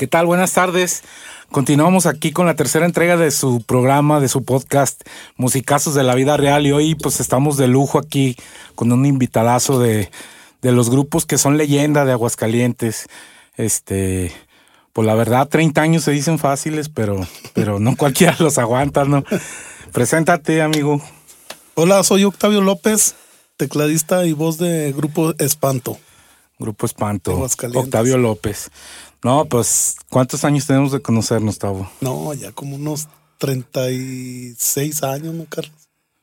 ¿Qué tal? Buenas tardes. Continuamos aquí con la tercera entrega de su programa, de su podcast, Musicazos de la Vida Real. Y hoy pues estamos de lujo aquí con un invitadazo de, de los grupos que son leyenda de Aguascalientes. Este, pues la verdad, 30 años se dicen fáciles, pero, pero no cualquiera los aguanta, ¿no? Preséntate, amigo. Hola, soy Octavio López, tecladista y voz de Grupo Espanto. Grupo Espanto. Octavio López. No, pues, ¿cuántos años tenemos de conocernos, Tavo? No, ya como unos 36 años, ¿no, Carlos?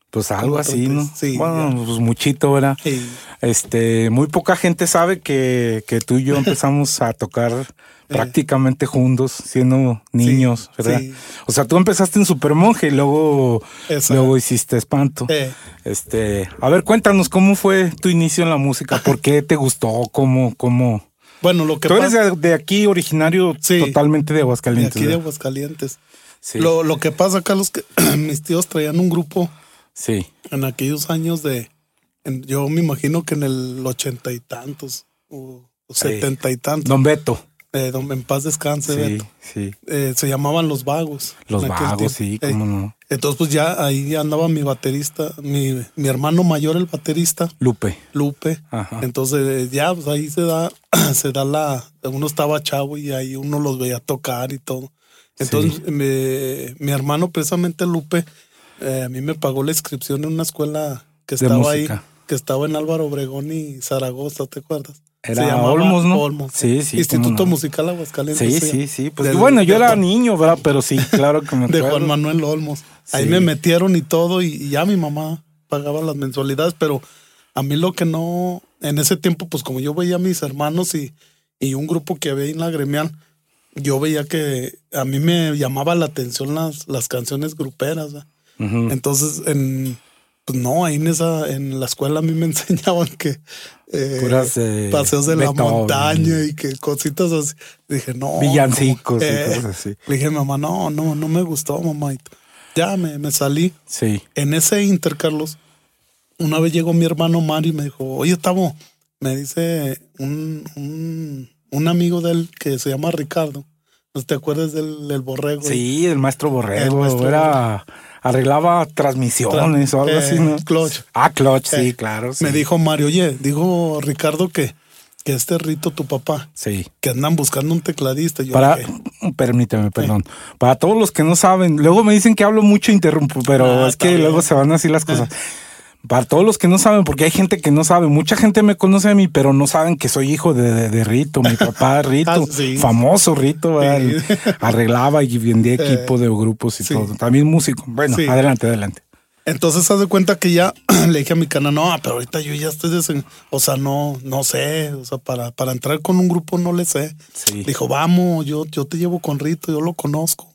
Pues algo así, ¿no? 30, sí, bueno, ya. pues muchito, ¿verdad? Sí. Este, muy poca gente sabe que, que tú y yo empezamos a tocar prácticamente juntos, siendo niños, ¿verdad? sí. O sea, tú empezaste en Supermonje y luego, luego hiciste espanto. Eh, Este, a ver, cuéntanos cómo fue tu inicio en la música, por qué te gustó, cómo, cómo. Bueno, lo que Tú eres de, de aquí originario Sí. totalmente de de Aguascalientes. aquí de. Aguascalientes. Sí. Lo, lo que pasa, Carlos, que mis tíos traían un grupo sí. en aquellos años de, en- yo me imagino que en el ochenta y tantos o setenta y tantos, Don Beto. eh, donde en paz descanse, Sí, Beto. sí. Eh, se llamaban Los Vagos. Los vagos, sí. Eh, cómo no. Entonces, pues ya ahí andaba mi baterista, mi, mi hermano mayor, el baterista, Lupe. Lupe. Ajá. Entonces, eh, ya, pues ahí se da, se da la, uno estaba chavo y ahí uno los veía tocar y todo. Entonces, Sí. me- mi hermano, precisamente Lupe, eh, a mí me pagó la inscripción en una escuela que estaba ahí, que estaba en Álvaro Obregón y Zaragoza, ¿te acuerdas? Era Olmos, ¿no? Olmos. Sí, sí, Instituto no. Musical Aguascalientes. Sí, se sí, sí. Pues bueno, yo era Juan- niño, ¿verdad? Pero sí, claro que me de acuerdo. Juan Manuel Olmos. Ahí Sí. me metieron y todo, y, y ya mi mamá pagaba las mensualidades, pero a mí lo que no, en ese tiempo, pues como yo veía a mis hermanos y, y un grupo que había ahí en la gremial, yo veía que a mí me llamaba la atención las, las canciones gruperas. Entonces, en, pues no, ahí en esa, en la escuela a mí me enseñaban que eh, Puras, eh, paseos de la Beethoven. montaña y que cositas así. Dije, no. Villancicos y ¿cómo? Eh, cosas así. Le dije, mamá, no, no, no me gustó, mamá. Y Ya me, me salí. Sí. En ese Inter, Carlos, una vez llegó mi hermano Mario y me dijo, oye, Tavo, me dice un, un, un amigo de él que se llama Ricardo. ¿No te acuerdas del, del borrego? Sí, el maestro Borrego. El maestro era. Arreglaba transmisiones o algo Eh, así, ¿no? clutch. Ah, clutch, sí, Eh, claro. sí. Me dijo Mario, oye, dijo Ricardo que, que este Rito, tu papá, Sí. que andan buscando un tecladista. Yo Para, dije, permíteme, perdón. Para todos los que no saben, luego me dicen que hablo mucho interrumpo, pero Ah, es que luego se van así las cosas. Para todos los que no saben, porque hay gente que no sabe, mucha gente me conoce a mí, pero no saben que soy hijo de, de- de Rito, mi papá Rito, Ah, sí. famoso Rito, arreglaba y vendía equipo de grupos y sí. todo. También músico. Bueno, adelante, adelante. Entonces haz de cuenta que ya le dije a mi cana, no, pero ahorita yo ya estoy desen... O sea, no, no sé. O sea, para, para entrar con un grupo no le sé. Dijo, vamos, yo, yo te llevo con Rito, yo lo conozco.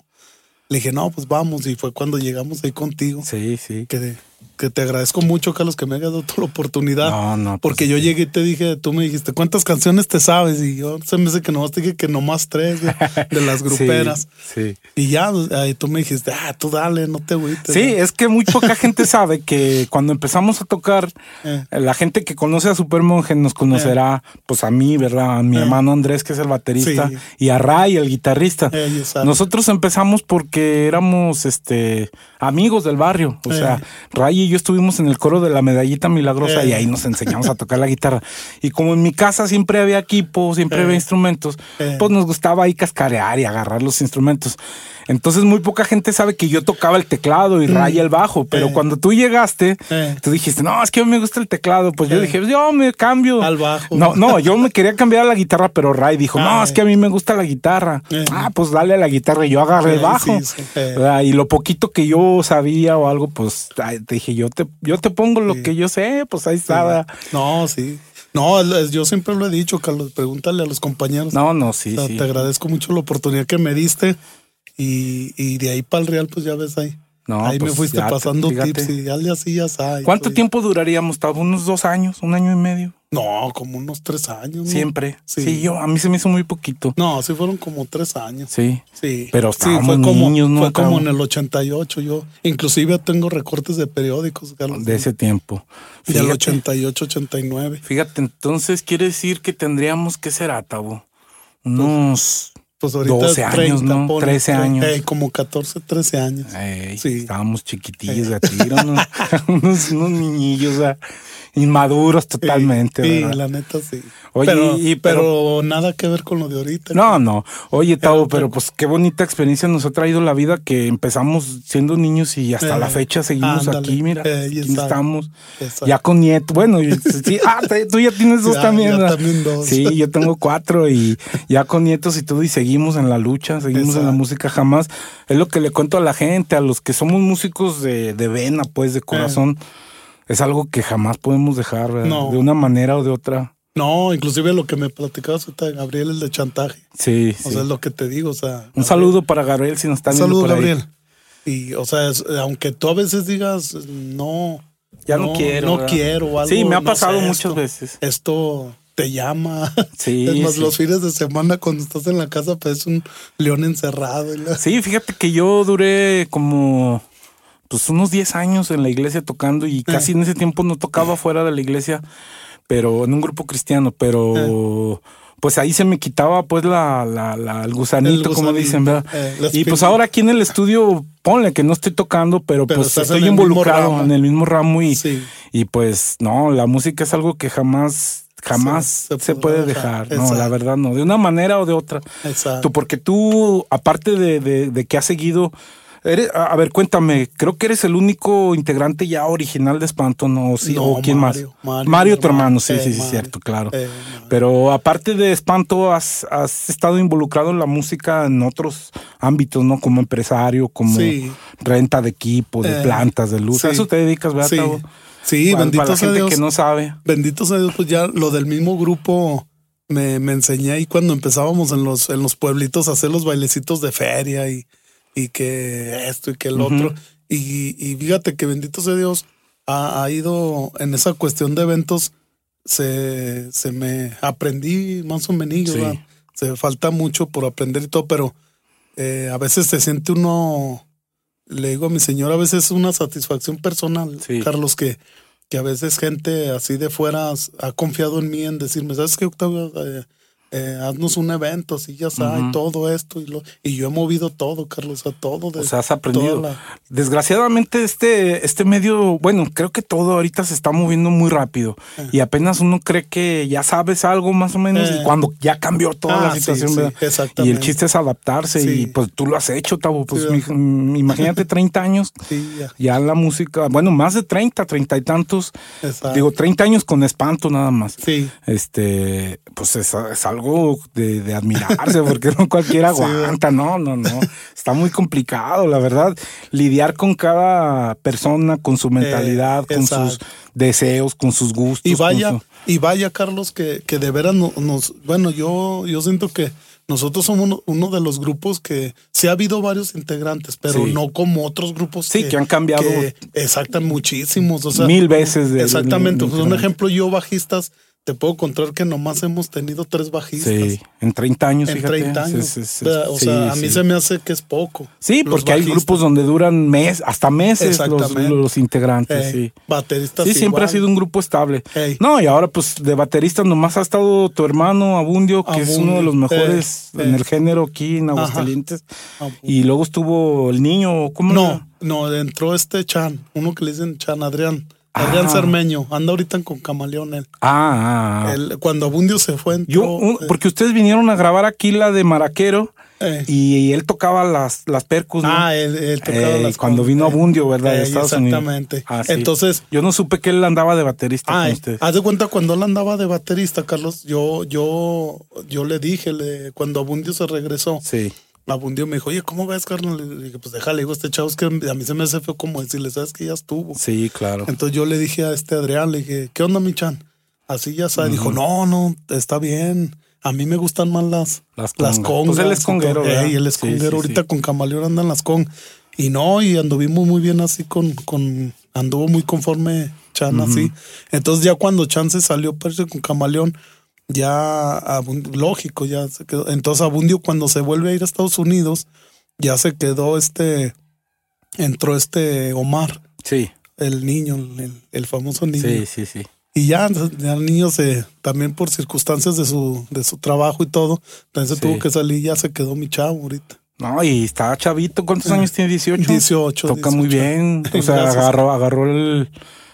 Le dije, no, pues vamos. Y fue cuando llegamos ahí contigo. Sí, sí. Que, que te agradezco mucho, Carlos, que me hayas dado la oportunidad. No, no, pues, Porque yo llegué y te dije, tú me dijiste, ¿cuántas canciones te sabes? Y yo se me hace que nomás te dije que nomás tres de, de las gruperas. Sí. sí. Y ya, ahí tú me dijiste, ah, tú dale, no te agüites. Sí, es que muy poca gente sabe que cuando empezamos a tocar, Eh. la gente que conoce a Supermonje nos conocerá, pues a mí, ¿verdad? A mi Eh. hermano Andrés, que es el baterista, Sí. y a Ray, el guitarrista. Eh. Nosotros empezamos porque éramos este amigos del barrio. O Eh. sea, Ray y yo estuvimos en el coro de la medallita milagrosa Eh. y ahí nos enseñamos a tocar la guitarra. Y como en mi casa siempre había equipo, siempre Eh. había instrumentos, Eh. pues nos gustaba ahí cascarear y agarrar los instrumentos. Entonces muy poca gente sabe que yo tocaba el teclado y Ray el bajo, pero Eh. cuando tú llegaste, Eh. tú dijiste, no, es que a mí me gusta el teclado. Pues yo Eh. dije, yo me cambio. Al bajo. No, no, yo me quería cambiar a la guitarra, pero Ray dijo, no, Ah, es que a mí me gusta la guitarra. Eh. Ah, pues dale a la guitarra y yo agarré el Eh, bajo. sí, sí, eh. ¿verdad? Y lo poquito que yo sabía o algo, pues te dije, yo te, yo te pongo lo que yo sé, pues ahí. ¿verdad? No, sí. No, yo siempre lo he dicho, Carlos, pregúntale a los compañeros. No, no, sí, O sea, sí. Te agradezco mucho la oportunidad que me diste y, y de ahí para el Real, pues ya ves ahí. No, ahí pues, me fuiste ya pasando fíjate. tips y ya así, ya sabes. ¿Cuánto tiempo duraríamos? Tavo? ¿Unos dos años? ¿Un año y medio? No, como unos tres años. ¿no? Siempre. Sí. Sí. yo, a mí se me hizo muy poquito. No, sí fueron como tres años. Sí. Sí. Pero sí, fue como, niños, ¿no? Fue como en el 88 yo. Inclusive tengo recortes de periódicos, Carlos. De ese tiempo. Del Fíjate. 88, 89. Fíjate, entonces quiere decir que tendríamos que ser Tavo. Unos Pues ahorita 12 años, 30, ¿no? ponle, 13 años. eh, como 14, 13 años. Ey, Sí. Estábamos chiquitillos de tiro, ¿no? unos, unos niñillos, o sea, inmaduros totalmente, Sí, ¿verdad? la neta sí. Oye, pero, y- pero, nada que ver con lo de ahorita. No, no. Oye, Tavo, Pero- pues qué bonita experiencia nos ha traído la vida que empezamos siendo niños y hasta Eh, la fecha seguimos ándale. aquí, mira. Eh, aquí exacto. estamos. Exacto. Ya con nieto. Bueno, sí, ah, tú ya tienes dos Ya, también. dos. Sí, yo tengo cuatro y ya con nietos y todo y seguimos en la lucha, seguimos en la música jamás. Es lo que le cuento a la gente, a los que somos músicos de, de vena, pues, de corazón. Es algo que jamás podemos dejar, de una manera o de otra. No, inclusive lo que me platicabas ahorita de Gabriel, el de chantaje. Sí, O sí. sea, es lo que te digo. O sea, Un saludo para Gabriel si nos están Un viendo saludo, por ahí. Gabriel. Y, o sea, es- aunque tú a veces digas, no. Ya no quiero, No ¿verdad? quiero. o Algo, Sí, me ha no pasado sé, muchas esto- veces. Esto te llama. Sí, Es más, sí. los fines de semana cuando estás en la casa, pues un león encerrado. Sí, fíjate que yo duré como pues unos 10 años en la iglesia tocando y casi en ese tiempo no tocaba fuera de la iglesia, pero en un grupo cristiano, pero pues ahí se me quitaba pues la, la, la- el gusanito, El como dicen, ¿verdad? eh, y pues ahora aquí en el estudio, ponle que no estoy tocando, pero, Pero pues estoy en involucrado en el mismo ramo y, Sí. y pues no, la música es algo que jamás, jamás Se- se, se puede dejar, dejar. no, la verdad no, de una manera o de otra. Exacto. Tú, porque tú, aparte de, de- de que has seguido, eres, a, ver, cuéntame, creo que eres el único integrante ya original de Espanto, ¿no? Sí, No, ¿O quién Mario, más? Mario, mi tu hermano, hermano. sí, Eh, sí, sí, Mario. cierto, claro. Eh, Mario. Pero aparte de Espanto, has, has estado involucrado en la música en otros ámbitos, ¿no? Como empresario, como Sí. renta de equipo, de Eh, plantas, de luz. A eso te dedicas, ¿verdad? Sí, Tavo? sí Para- bendito para la sea gente Dios. que no sabe. Bendito sea Dios, pues ya lo del mismo grupo me, me enseñé ahí cuando empezábamos en los, en los pueblitos a hacer los bailecitos de feria y, y que esto y que el otro. Y, y fíjate que bendito sea Dios, ha, ha ido en esa cuestión de eventos, se, se me aprendí más o menos, Sí. Se falta mucho por aprender y todo, pero eh, a veces se siente uno, le digo a mi señora, a veces es una satisfacción personal, Sí. Carlos, que, que a veces gente así de fuera ha confiado en mí en decirme, ¿sabes qué, Octavio? Eh, eh, haznos un evento, así ya sabes, Ujú. todo esto. Y, lo, y yo he movido todo, Carlos, a todo. De, O sea, has aprendido. la- Desgraciadamente este, este medio, bueno, creo que todo ahorita se está moviendo muy rápido y apenas uno cree que ya sabes algo más o menos Eh. y cuando ya cambió toda Ah, la sí, situación, sí, ¿verdad? Y exactamente. el chiste es adaptarse y pues tú lo has hecho, Tavo, pues mi- mm, imagínate 30 años, ya. ya la música, bueno, más de 30, 30 y tantos, Exacto. digo 30 años con espanto nada más. Sí. Este, pues es, es algo de, de admirarse, porque no cualquiera Sí, aguanta, no, no, no. Está muy complicado, la verdad. Lidiar con cada persona, con su mentalidad, con sus Eh, deseos, con sus gustos. Y vaya, su- y vaya, Carlos, que, que de veras no- nos, bueno, yo, yo siento que nosotros somos uno, uno de los grupos que sí ha habido varios integrantes, pero Sí. no como otros grupos Sí, que han cambiado. que exactan muchísimos. O sea, Mil veces de- exactamente. de- de Pues, un ejemplo, yo bajistas, te puedo contar que nomás hemos tenido tres bajistas. Sí, en 30 años, En fíjate. 30 años. O sea, a mí se me hace que es poco. Sí, porque hay grupos donde duran mes, hasta meses los, integrantes, sí. Bateristas. Sí, siempre ha sido un grupo estable. Ey. No, y ahora pues de baterista nomás ha estado tu hermano Abundio, que es uno de los mejores en el género aquí en. Aguascalientes. Y luego estuvo el niño, ¿cómo No, era? no, entró este Chan, uno que le dicen Chan, Adrián. Adrián Ah. Cermeño, anda ahorita con Camaleón él. Ah, ah, ah. Él, cuando Abundio se fue, entró, Yo, un- eh, porque ustedes vinieron a grabar aquí la de Maraquero eh, y él tocaba las, las percus, ¿no? ah, él, él tocaba Eh, las cuando vino Abundio, ¿verdad? De eh, Unidos. exactamente. Ah, sí. Entonces, Yo no supe que él andaba de baterista ah, con ustedes. haz de cuenta cuando él andaba de baterista, Carlos, yo, yo, yo le dije, le, cuando Abundio se regresó, Sí. Abundio me dijo, oye, ¿cómo ves, Carlos? Le dije, pues déjale, digo, este chavo es que a mí se me hace feo como decirle, sabes que ya estuvo. Sí, claro. Entonces yo le dije a este Adrián, le dije, ¿qué onda, mi chan? Así ya sabe. Dijo, no, no, está bien. A mí me gustan más las, Las las congas. congas. Pues él es conguero, ¿verdad? él es Sí, conguero. sí, Ahorita sí. con Camaleón andan las con. Y no, y anduvimos muy bien así con, con anduvo muy conforme Chan así. Entonces ya cuando Chan se salió parece, con Camaleón, ya Abun- lógico, ya se quedó. Entonces Abundio cuando se vuelve a ir a Estados Unidos, ya se quedó este, entró este Omar, Sí, el niño, el, el famoso niño. sí, sí, sí. y ya, ya el niño se, también por circunstancias de su, de su trabajo y todo, entonces Sí. tuvo que salir y ya se quedó mi chavo ahorita. No, y está chavito. ¿Cuántos años tiene? 18. 18, Toca muy 18. bien. O sea, Gracias. agarró, agarró el,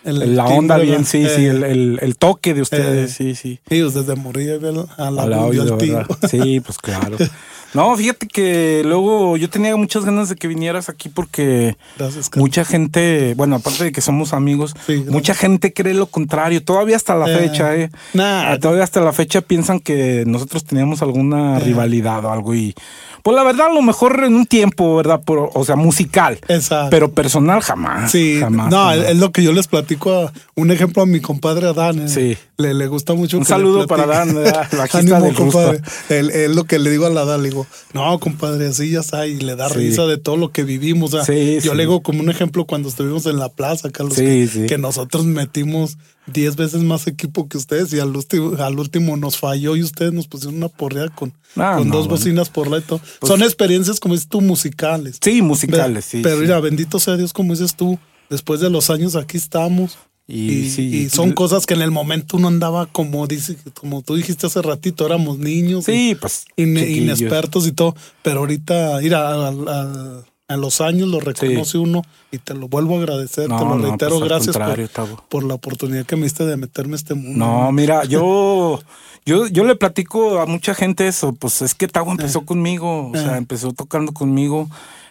El la onda bien, sí, sí, Eh, el, el- el toque de ustedes, eh, sí, sí. Ellos desde morir a la audio, al tiro. ¿verdad? Sí, pues claro. No, fíjate que luego yo tenía muchas ganas de que vinieras aquí porque Gracias, mucha gente, bueno, aparte de que somos amigos, Sí, mucha gente cree lo contrario, todavía hasta la Eh, fecha, ¿eh? nah. Ah, Todavía hasta la fecha piensan que nosotros teníamos alguna Eh. rivalidad o algo y... Pues la verdad, a lo mejor en un tiempo, ¿verdad? Por- o sea, musical. Exacto. Pero personal jamás. Sí, jamás. no, jamás. es lo que yo les platico a un ejemplo a mi compadre Adán. eh. Sí. Le, le gusta mucho. Un saludo para. El bajista del compadre. Él- Es lo que le digo a la Adán. Le digo, no, compadre, así ya está. Y le da Sí. risa de todo lo que vivimos. O sea, Sí, yo sí. le digo como un ejemplo cuando estuvimos en la plaza, Carlos, que, nosotros metimos 10 veces más equipo que ustedes y al último, al último nos falló y ustedes nos pusieron una porrea con, con no, dos bueno. bocinas por todo. Pues- Son experiencias, como dices tú, musicales. Sí, musicales, sí. Pero mira, bendito sea Dios, como dices tú, después de los años aquí estamos. Y Y, sí, y son cosas que en el momento uno andaba como dice, como tú dijiste hace ratito, éramos niños. Sí, pues. y- inexpertos y todo. Pero ahorita, al- a los años lo reconoce uno y te lo vuelvo a agradecer, No, te lo no, reitero. pues, gracias por, Tavo. por la oportunidad que me diste de meterme a este mundo. No, mira, yo, yo, yo le platico a mucha gente eso, pues es que Tago empezó conmigo, o sea, Eh. empezó tocando conmigo,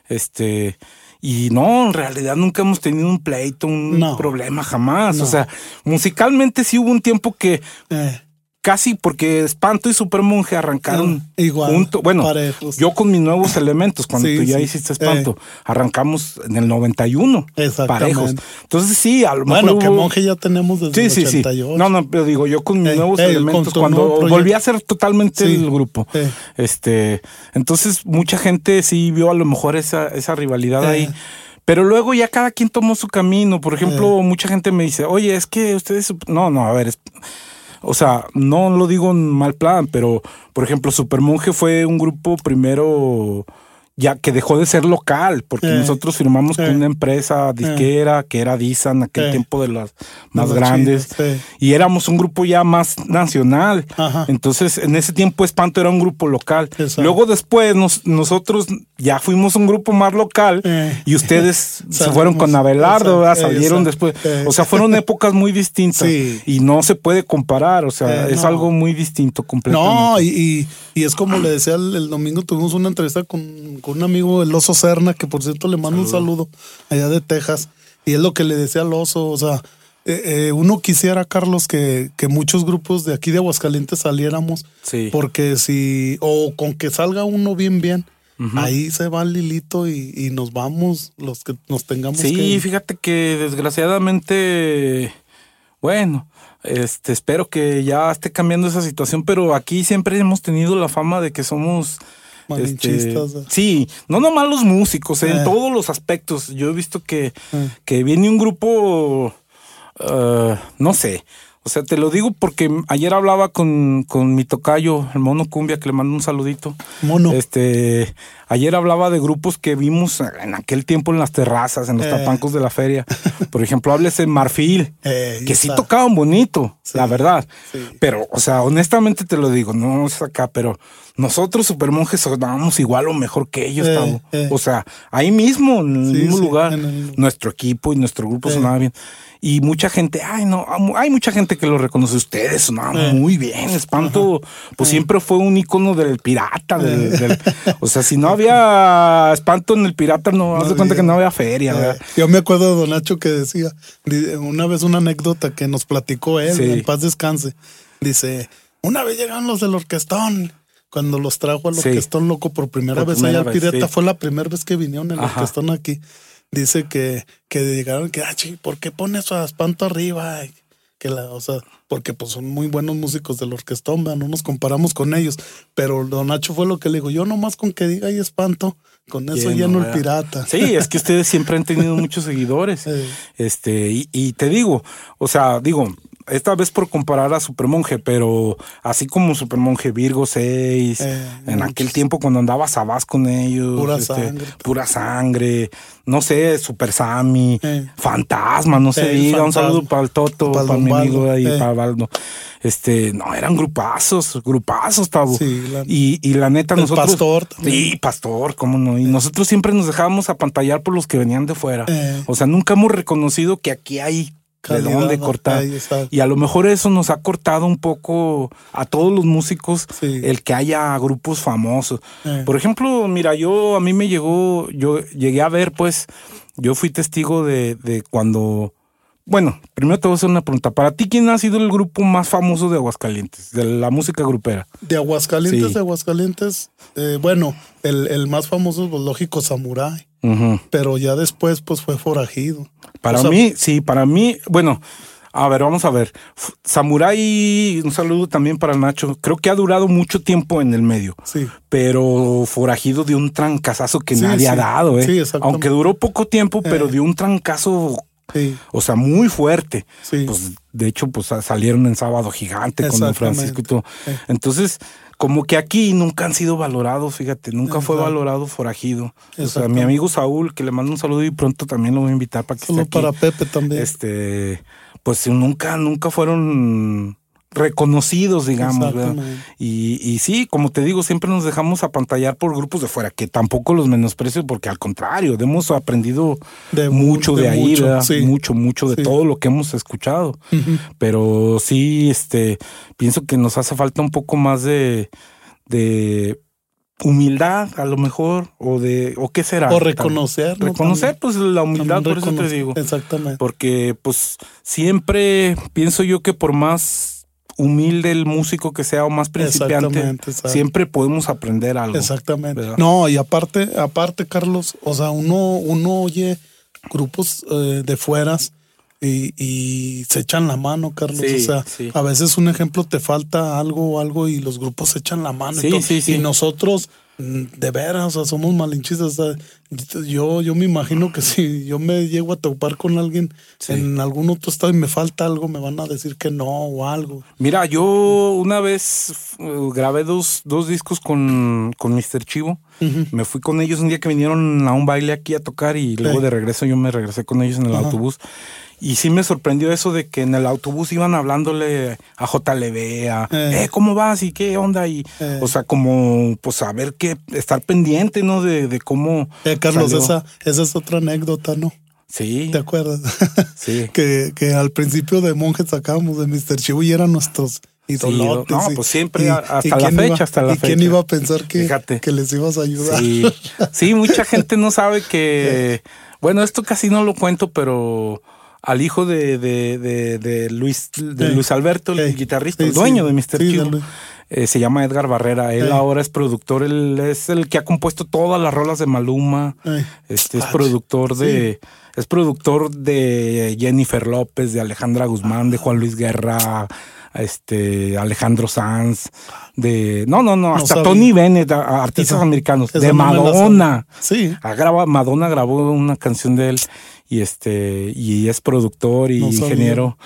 este, y no, en realidad nunca hemos tenido un pleito, un No. problema jamás, No. o sea, musicalmente sí hubo un tiempo que Eh, casi porque Espanto y Supermonje arrancaron Eh, igual, junto, bueno, parejos. yo con mis nuevos elementos, cuando Sí, tú ya sí. hiciste Espanto, arrancamos en el 91, Exactamente. parejos. Entonces sí, a lo mejor bueno, que hubo- monje ya tenemos desde Sí, el sí, sí. 88. No, no, pero digo, yo con mis Eh, nuevos eh, elementos, cuando volví a ser totalmente el grupo. Eh. Este, entonces mucha gente sí vio a lo mejor esa, esa rivalidad Eh. ahí. Pero luego ya cada quien tomó su camino. Por ejemplo, mucha gente me dice, oye, es que ustedes. No, no, a ver. es- O sea, no lo digo en mal plan, pero por ejemplo, Supermonje fue un grupo primero ya que dejó de ser local, porque Eh. nosotros firmamos Eh. con una empresa disquera que era Disa en aquel tiempo de las más grandes. Y éramos un grupo ya más nacional. Ajá. Entonces, en ese tiempo Espanto era un grupo local. Exacto. Luego después nos- nosotros ya fuimos un grupo más local y ustedes se fueron con Abelardo, salieron exacto. después. O sea, fueron épocas muy distintas Sí. y no se puede comparar. O sea, Eh, es no. algo muy distinto completamente. No, y, y, y es como le decía el, el domingo, tuvimos una entrevista con, con un amigo, el oso Serna, que por cierto le mando un saludo allá de Texas. Y es lo que le decía al oso, o sea, eh, eh, uno quisiera, Carlos, que, que muchos grupos de aquí de Aguascalientes saliéramos, Sí. porque si, o con que salga uno bien, bien, ahí se va el Lilito y, y nos vamos los que nos tengamos Sí, que... fíjate que desgraciadamente, bueno, este, espero que ya esté cambiando esa situación, pero aquí siempre hemos tenido la fama de que somos Malinchistas, ¿eh? sí, no nomás los músicos, eh, en Eh. todos los aspectos. Yo he visto que, Eh. que viene un grupo, eh, no sé, o sea, te lo digo porque ayer hablaba con, con mi tocayo, el mono cumbia, que le mando un saludito. Mono. Este, ayer hablaba de grupos que vimos en aquel tiempo en las terrazas, en los Eh. tapancos de la feria. Por ejemplo, háblese Marfil, Eh, que sí está. tocaban bonito, la verdad. sí. Pero, o sea, honestamente te lo digo, no es acá, pero nosotros, Supermonjes, sonábamos igual o mejor que ellos, Eh, eh. O sea, ahí mismo, en el mismo lugar, nuestro equipo y nuestro grupo sonaba bien. Y mucha gente, ay, no, hay mucha gente que lo reconoce. Ustedes Eh. muy bien. Espanto, pues siempre fue un icono del pirata. del- del- o sea, si no había espanto en el pirata, no, haz de cuenta que no había feria, ¿verdad? yo me acuerdo de Don Nacho que decía, una vez una anécdota que nos platicó él, Sí. en paz descanse. Dice, una vez llegaron los del orquestón, cuando los trajo al Sí. orquestón loco por primera Por vez allá al Pirata, sí. fue la primera vez que vinieron el Ajá. orquestón aquí. Dice que, que llegaron, que, ah, chi, ¿por qué pones a espanto arriba? Y Que la, o sea, porque pues son muy buenos músicos del orquestón, ¿verdad? no nos comparamos con ellos. Pero Don Nacho fue lo que le dijo, yo nomás con que diga y espanto, con eso Lleno, lleno el pirata. Sí, es que ustedes siempre han tenido muchos seguidores. Sí. Este, y, y te digo, o sea, digo, esta vez por comparar a Supermonje, pero así como Supermonje Virgo 6, Eh, en aquel tiempo cuando andaba Sabás con ellos. Pura este, sangre. Pura sangre. No sé, Super Sammy, Eh. Fantasma, no Eh, diga. Un saludo para el Toto, Para mi amigo ahí, eh. para Baldo. Este, no, eran grupazos, grupazos, Tabo. Sí, la- y, y la neta, El nosotros. Pastor también. Sí, Pastor, cómo no. Y nosotros siempre nos dejábamos apantallar por los que venían de fuera. O sea, nunca hemos reconocido que aquí hay de dónde cortar. Y a lo mejor eso nos ha cortado un poco a todos los músicos Sí. el que haya grupos famosos. Eh. Por ejemplo, mira, yo a mí me llegó, yo llegué a ver, pues, yo fui testigo de, de cuando. Bueno, primero te voy a hacer una pregunta. Para ti, ¿quién ha sido el grupo más famoso de Aguascalientes? De la música grupera. De Aguascalientes, Sí. de Aguascalientes, eh, bueno, el, el más famoso, pues lógico, Samurai. Ujú. Pero ya después, pues fue forajido. Para O sea, mí, sí, para mí, bueno, a ver, vamos a ver. Samurai, un saludo también para Nacho. Creo que ha durado mucho tiempo en el medio, Sí. pero forajido de un trancazazo que Sí, nadie ha dado, ¿eh? Sí. Aunque duró poco tiempo, pero Eh. dio un trancazo, Sí. o sea, muy fuerte. Sí. Pues, de hecho, pues salieron en Sábado Gigante con Don. Francisco y todo. Entonces, como que aquí nunca han sido valorados, fíjate, nunca fue valorado forajido. O sea, mi amigo Saúl, que le mando un saludo y pronto también lo voy a invitar para que Solo esté aquí para Pepe también. este, pues nunca, nunca fueron reconocidos, digamos. Y, y sí, como te digo, siempre nos dejamos apantallar por grupos de fuera, que tampoco los menosprecio, porque al contrario, hemos aprendido De mucho de, de ahí, mucho, mucho, mucho de Sí. todo lo que hemos escuchado. Pero sí, este, pienso que nos hace falta un poco más de, de humildad, a lo mejor, o de, o qué será. O reconocer. ¿no? Reconocer, pues la humildad, por eso te digo Exactamente. porque pues siempre pienso yo que por más humilde el músico que sea o más principiante, siempre podemos aprender algo. Exactamente. ¿verdad? No, y aparte, aparte, Carlos, o sea, uno, uno oye grupos eh, de fueras y, y se echan la mano, Carlos. Sí, o sea, sí. a veces un ejemplo te falta algo o algo y los grupos se echan la mano. Sí, y, todo. sí, sí. y nosotros, mm, de veras, o sea, somos malinchistas. o sea, yo, yo me imagino que si yo me llego a topar con alguien en algún otro estado y me falta algo, me van a decir que no o algo. Mira, yo una vez grabé dos, dos discos con, con Mr. Chivo. Me fui con ellos un día que vinieron a un baile aquí a tocar y luego de regreso yo me regresé con ellos en el autobús. Y sí me sorprendió eso de que en el autobús iban hablándole a JLB, a, Eh. eh, ¿cómo vas? ¿Y qué onda? Y, Eh. o sea, como, pues, saber qué, estar pendiente, ¿no? De, de cómo. Eh, Carlos, salió. esa, esa es otra anécdota, ¿no? Sí, ¿Te acuerdas? sí. que, que al principio de monjes sacábamos de Mr. Chivo y eran nuestros idolotes. no, y- pues siempre, y- hasta y la quién fecha, iba- hasta la ¿Y quién fecha. iba a pensar que, Fíjate. que les ibas a ayudar? Sí, sí, mucha gente no sabe que. Bueno, esto casi no lo cuento, pero al hijo de, de, de, de Luis, de Sí. Luis Alberto, el Sí. guitarrista, Sí, el dueño sí. de Mr. Luis. eh, se llama Edgar Barrera. Él Sí. ahora es productor, él es el que ha compuesto todas las rolas de Maluma. Este es Ah, productor de. Es productor de Jennifer López, de Alejandra Guzmán, de Juan Luis Guerra, este Alejandro Sanz, de. No, no, no, hasta. Tony Bennett, a- a artistas Esa- americanos, esa de no Madonna. Sí. Graba- Madonna grabó una canción de él y este y es productor y No ingeniero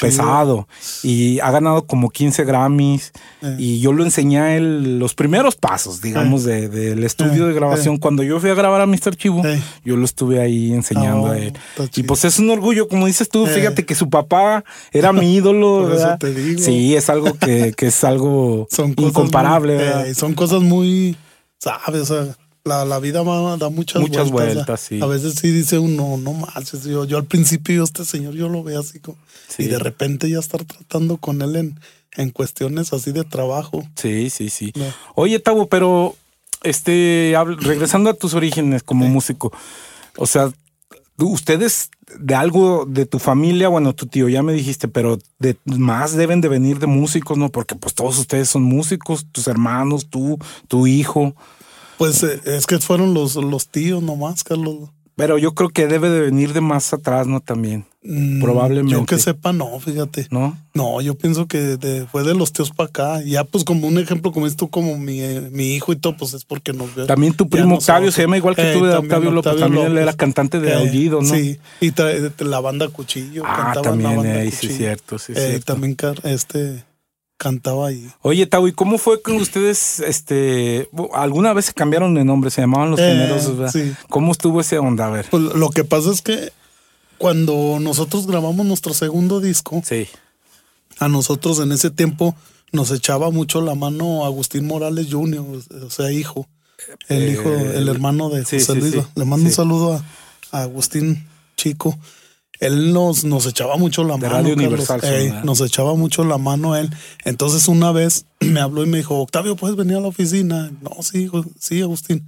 pesado y ha ganado como 15 Grammys Eh. y yo lo enseñé a él los primeros pasos digamos de- del estudio Eh, de grabación cuando yo fui a grabar a Mr. Chivo Eh. yo lo estuve ahí enseñando Oh, a él y pues es un orgullo como dices tú Eh. fíjate que su papá era mi ídolo Por eso te digo. sí es algo que, que es algo Son incomparable eh, son cosas muy, ¿sabes? O sea, la, la vida va- da muchas, Muchas vueltas. vueltas, sí. A veces sí dice uno, no manches. Yo, yo al principio, yo este señor, yo lo veo así como. Sí. Y de repente ya estar tratando con él en, en cuestiones así de trabajo. Sí, sí, sí. No. Oye, Tavo, pero este, regresando a tus orígenes como músico, o sea, ustedes de algo de tu familia, bueno, tu tío ya me dijiste, pero de más deben de venir de músicos, ¿no? Porque pues todos ustedes son músicos, tus hermanos, tú, tu hijo. Pues eh, es que fueron los, los tíos nomás, Carlos. Pero yo creo que debe de venir de más atrás, ¿no? También. Mm, Probablemente. Yo que sepa, no, fíjate. ¿No? No, yo pienso que de- fue de los tíos para acá. Ya, pues, como un ejemplo, como esto, como mi, eh, mi hijo y todo, pues es porque nos ve. También tu primo. Octavio se llama igual que Eh, tú de también Octavio López. También él era cantante de Eh, Aullido, ¿no? Sí, y la banda Cuchillo. Ah, cantaba en la también, banda sí, Cuchillo. cierto, sí, cierto. También este cantaba ahí. Oye, Tau, ¿y cómo fue con ustedes? Este, alguna vez se cambiaron de nombre, se llamaban los Eh, generosos, ¿verdad? sí. ¿Cómo estuvo ese onda? A ver. Pues lo que pasa es que cuando nosotros grabamos nuestro segundo disco, Sí. a nosotros en ese tiempo nos echaba mucho la mano Agustín Morales Jr., o sea, hijo. El Eh, hijo, el hermano de sí, José sí, Luis. sí, Le mando un saludo a, a Agustín Chico. Él nos, nos echaba mucho la De mano. Radio. Universal Ey, nos echaba mucho la mano él. Entonces una vez me habló y me dijo, Octavio, ¿puedes venir a la oficina? No, sí, sí, Agustín.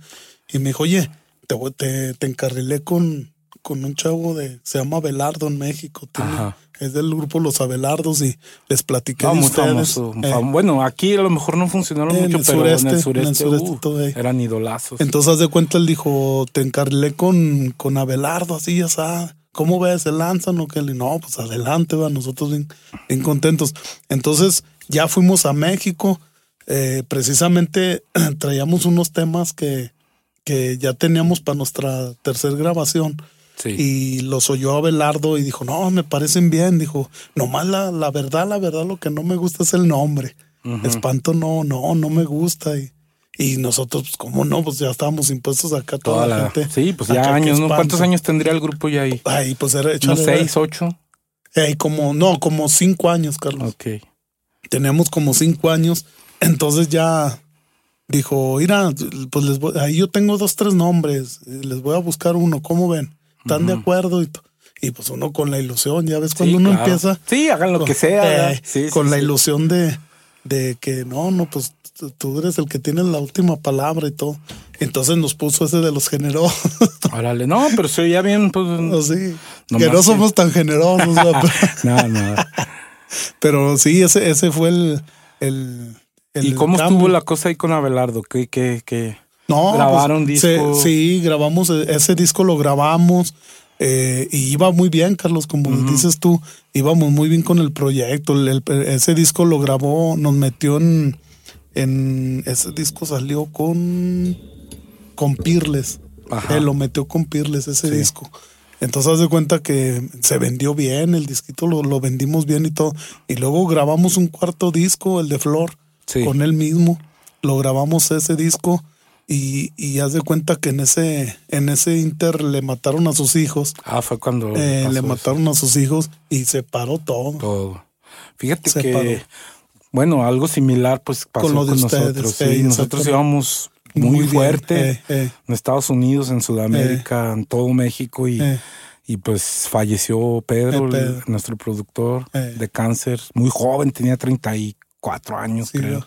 Y me dijo, oye, te, te, te encarrilé con, con un chavo de, se llama Abelardo en México. tiene- es del grupo Los Abelardos y les platiqué No, de ustedes. Eh, bueno, aquí a lo mejor no funcionaron En mucho, el pero sureste, en en el el sureste, uh, todo ahí. eran idolazos. entonces, haz de cuenta, él dijo, te encarrilé con, con Abelardo, así ya sabes. ¿Cómo ves? ¿Se lanzan o qué? No, pues adelante, va, nosotros bien, bien contentos. Entonces, ya fuimos a México. eh, precisamente traíamos unos temas que, que ya teníamos para nuestra tercera grabación. sí. Y los oyó Abelardo y dijo, no, me parecen bien. Dijo, nomás la, la verdad, la verdad, lo que no me gusta es el nombre. Espanto no, no, no me gusta. Y, y nosotros, pues, ¿cómo no? Pues ya estábamos impuestos acá toda, Toda la, la- gente. sí, pues ya años, ¿no? ¿Cuántos años tendría el grupo ya ahí? Ay, pues era ¿Unos échale, seis, ocho? eh, como, no, como cinco años, Carlos. Ok. Teníamos como cinco años. Entonces ya dijo, mira, pues les voy, ahí yo tengo dos, tres nombres. Les voy a buscar uno. ¿Cómo ven? ¿Están de acuerdo? Y, y pues uno con la ilusión, ya ves, cuando Sí, uno claro. empieza. Sí, hagan lo con- que sea. eh. Sí, sí, con la ilusión de, de que no, no, pues tú- eres el que tiene la última palabra y todo. Entonces nos puso ese de los generosos. Órale, no, pero se oía bien, pues. Así. Nomás que no que- somos tan generosos. No, no. pero sí, ese, ese fue el. el, el ¿Y cómo cambio. estuvo la cosa ahí con Abelardo? ¿Qué, qué, qué? No, ¿Grabaron pues, disco? se- sí, grabamos, e- ese disco lo grabamos eh, y iba muy bien, Carlos, como dices tú, íbamos muy bien con el proyecto. El- el- ese disco lo grabó, nos metió en, en ese disco salió con, con Pirles. Ajá. Él lo metió con Pirles, ese disco. Entonces haz de cuenta que se vendió bien, el disquito lo, lo vendimos bien y todo. Y luego grabamos un cuarto disco, el de Flor, Sí. con él mismo. Lo grabamos ese disco y, y haz de cuenta que en ese, en ese inter le mataron a sus hijos. Ah, fue cuando eh, le eso. mataron a sus hijos y se paró todo. todo. Fíjate Se que, paró. bueno, algo similar pues pasó Con lo de ustedes, nosotros. eh, sí. nosotros íbamos muy, fuerte eh, eh. en Estados Unidos, en Sudamérica, en todo México y, y pues falleció Pedro, nuestro productor, Eh. de cáncer, muy joven, tenía 34 años, Sí, creo. lo-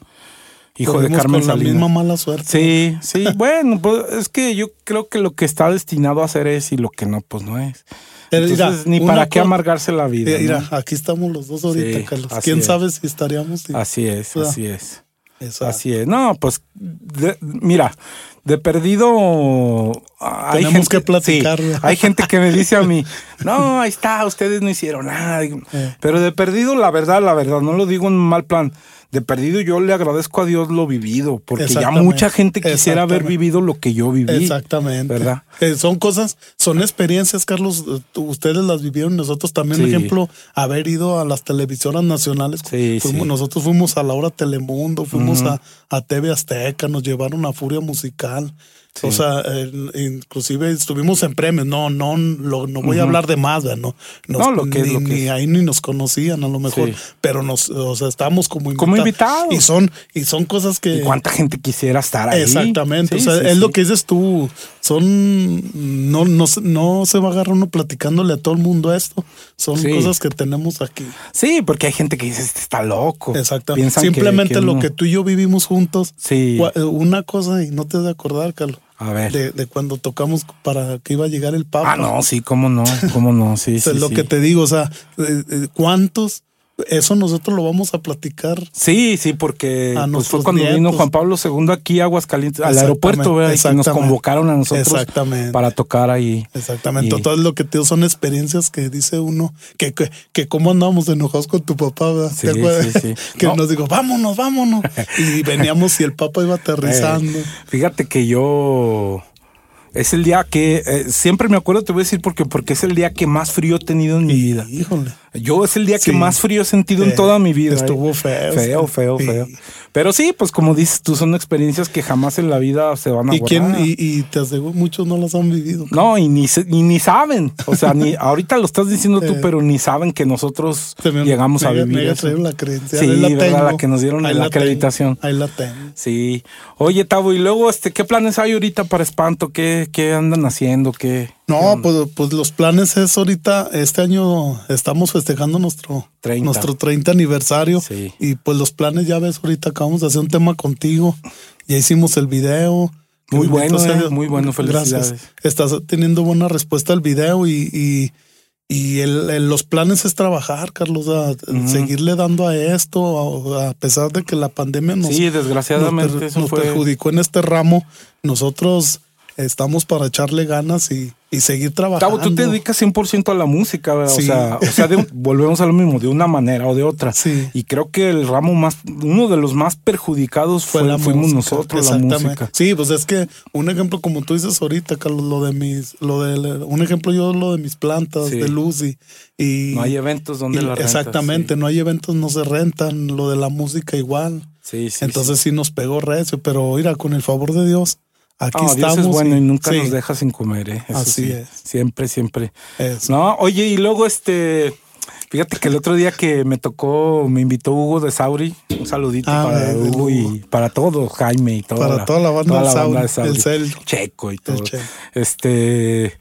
Hijo de Carmen con la Salinas. misma mala suerte. Sí, sí, bueno, pues es que yo creo que lo que está destinado a ser es y lo que no, pues no es. Mira, Entonces, ni para qué amargarse la vida. Eh, Mira, ¿no? aquí estamos los dos ahorita, Sí, Carlos. ¿Quién es. sabe si estaríamos? sí. Así es, ¿verdad? así es. Esa- Así es. No, pues, de- mira, de perdido. ah, Hay Tenemos gente, que platicar, hay gente que me dice a mí, no, ahí está, ustedes no hicieron nada. Eh. Pero de perdido, la verdad, la verdad, no lo digo en mal plan. De perdido, yo le agradezco a Dios lo vivido, porque ya mucha gente quisiera haber vivido lo que yo viví. Exactamente. ¿Verdad? Eh, son cosas, son experiencias, Carlos. eh, ustedes las vivieron, nosotros también. Sí. Ejemplo, haber ido a las televisoras nacionales. Sí, Fuimos- sí. Nosotros fuimos a Laura Telemundo, fuimos a, a TV Azteca, nos llevaron a Furia Musical. O sea, eh, inclusive estuvimos en premios. No, no, lo- no voy a hablar de más. No, nos- No, lo que es, ni, lo que ni es. ahí ni nos conocían a lo mejor, Sí. pero nos, o sea, estábamos como invitados. Como invitados. Y son, y son cosas que. ¿Y cuánta gente quisiera estar ahí? Exactamente, Sí, o sea, es lo que dices tú, son, no, no, no se va a agarrar uno platicándole a todo el mundo esto, son cosas que tenemos aquí. Sí, porque hay gente que dice, este está loco. Exactamente, Piensan que- simplemente que lo uno- que tú y yo vivimos juntos, Sí. gua- una cosa y no te has de acordar, Carlos, A ver. de, de cuando tocamos para que iba a llegar el Papa. Ah, no, sí, cómo no, cómo no, sí, sí. lo sí. que te digo, o sea, eh, eh, ¿cuántos eso nosotros lo vamos a platicar. Sí, sí, porque pues, fue cuando vino nietos. Juan Pablo II aquí a Aguascalientes, al aeropuerto, ¿verdad? Y nos convocaron a nosotros Exactamente. para tocar ahí. Exactamente. Y- Todo lo que te digo son experiencias que dice uno que, que, que cómo andábamos enojados con tu papá, ¿verdad? Sí, ¿Te acuerdas? sí, sí. Que No. nos dijo, vámonos, vámonos. Y veníamos y el papá iba aterrizando. Eh, fíjate que yo es el día que eh, siempre me acuerdo, te voy a decir porque porque es el día que más frío he tenido en mi vida. Híjole. Yo es el día Sí. que más frío he sentido en toda mi vida. estuvo feo, Feo, feo, Sí. feo. Pero sí, pues como dices tú, son experiencias que jamás en la vida se van a ¿Y quién? Y, y te aseguro, muchos no las han vivido. No, y ni, y ni saben. O sea, ni ahorita lo estás diciendo tú, pero ni saben que nosotros me- llegamos a vivir me eso. la. Sí, la ¿verdad? La que nos dieron Ahí la tengo. acreditación. Ahí la tengo. Sí. Oye, Tavo, y luego, este, ¿qué planes hay ahorita para Espanto? ¿Qué, qué andan haciendo? ¿Qué? No, pues, pues los planes es ahorita, este año estamos festejando nuestro 30. nuestro 30 aniversario. Sí. Y pues los planes, ya ves, ahorita acabamos de hacer un tema contigo. Ya hicimos el video. Que Muy bueno, eh, muy bueno, felicidades. Gracias. Estás teniendo buena respuesta al video y, y, y el- el- los planes es trabajar, Carlos, a seguirle dando a esto, a, a pesar de que la pandemia nos, Sí, desgraciadamente nos per- eso nos fue. perjudicó en este ramo. Nosotros estamos para echarle ganas y, y seguir trabajando. Tavo, tú te dedicas 100% a la música, ¿verdad? Sí. O sea, o sea de volvemos a lo mismo, de una manera o de otra. Sí. Y creo que el ramo más, uno de los más perjudicados fue, fue la fuimos música, nosotros, la exactamente. música. Sí, pues es que un ejemplo como tú dices ahorita, Carlos, lo de mis, lo de un ejemplo yo lo de mis plantas Sí. de luz y, y No hay eventos donde y- la rentas, exactamente, sí. no hay eventos, no se rentan, lo de la música igual. Sí, sí. Entonces sí. nos pegó recio, pero mira, con el favor de Dios, aquí No, Dios estamos. es bueno y nunca sí, nos deja sin comer, ¿eh? Eso Así sí. es. Siempre, siempre. es- No, oye, y luego este, fíjate que el otro día que me tocó, me invitó Hugo de Sauri, un saludito Ah, para Hugo y para todos, Jaime y toda Para toda la banda de Sauri, el. Checo y todo. Este,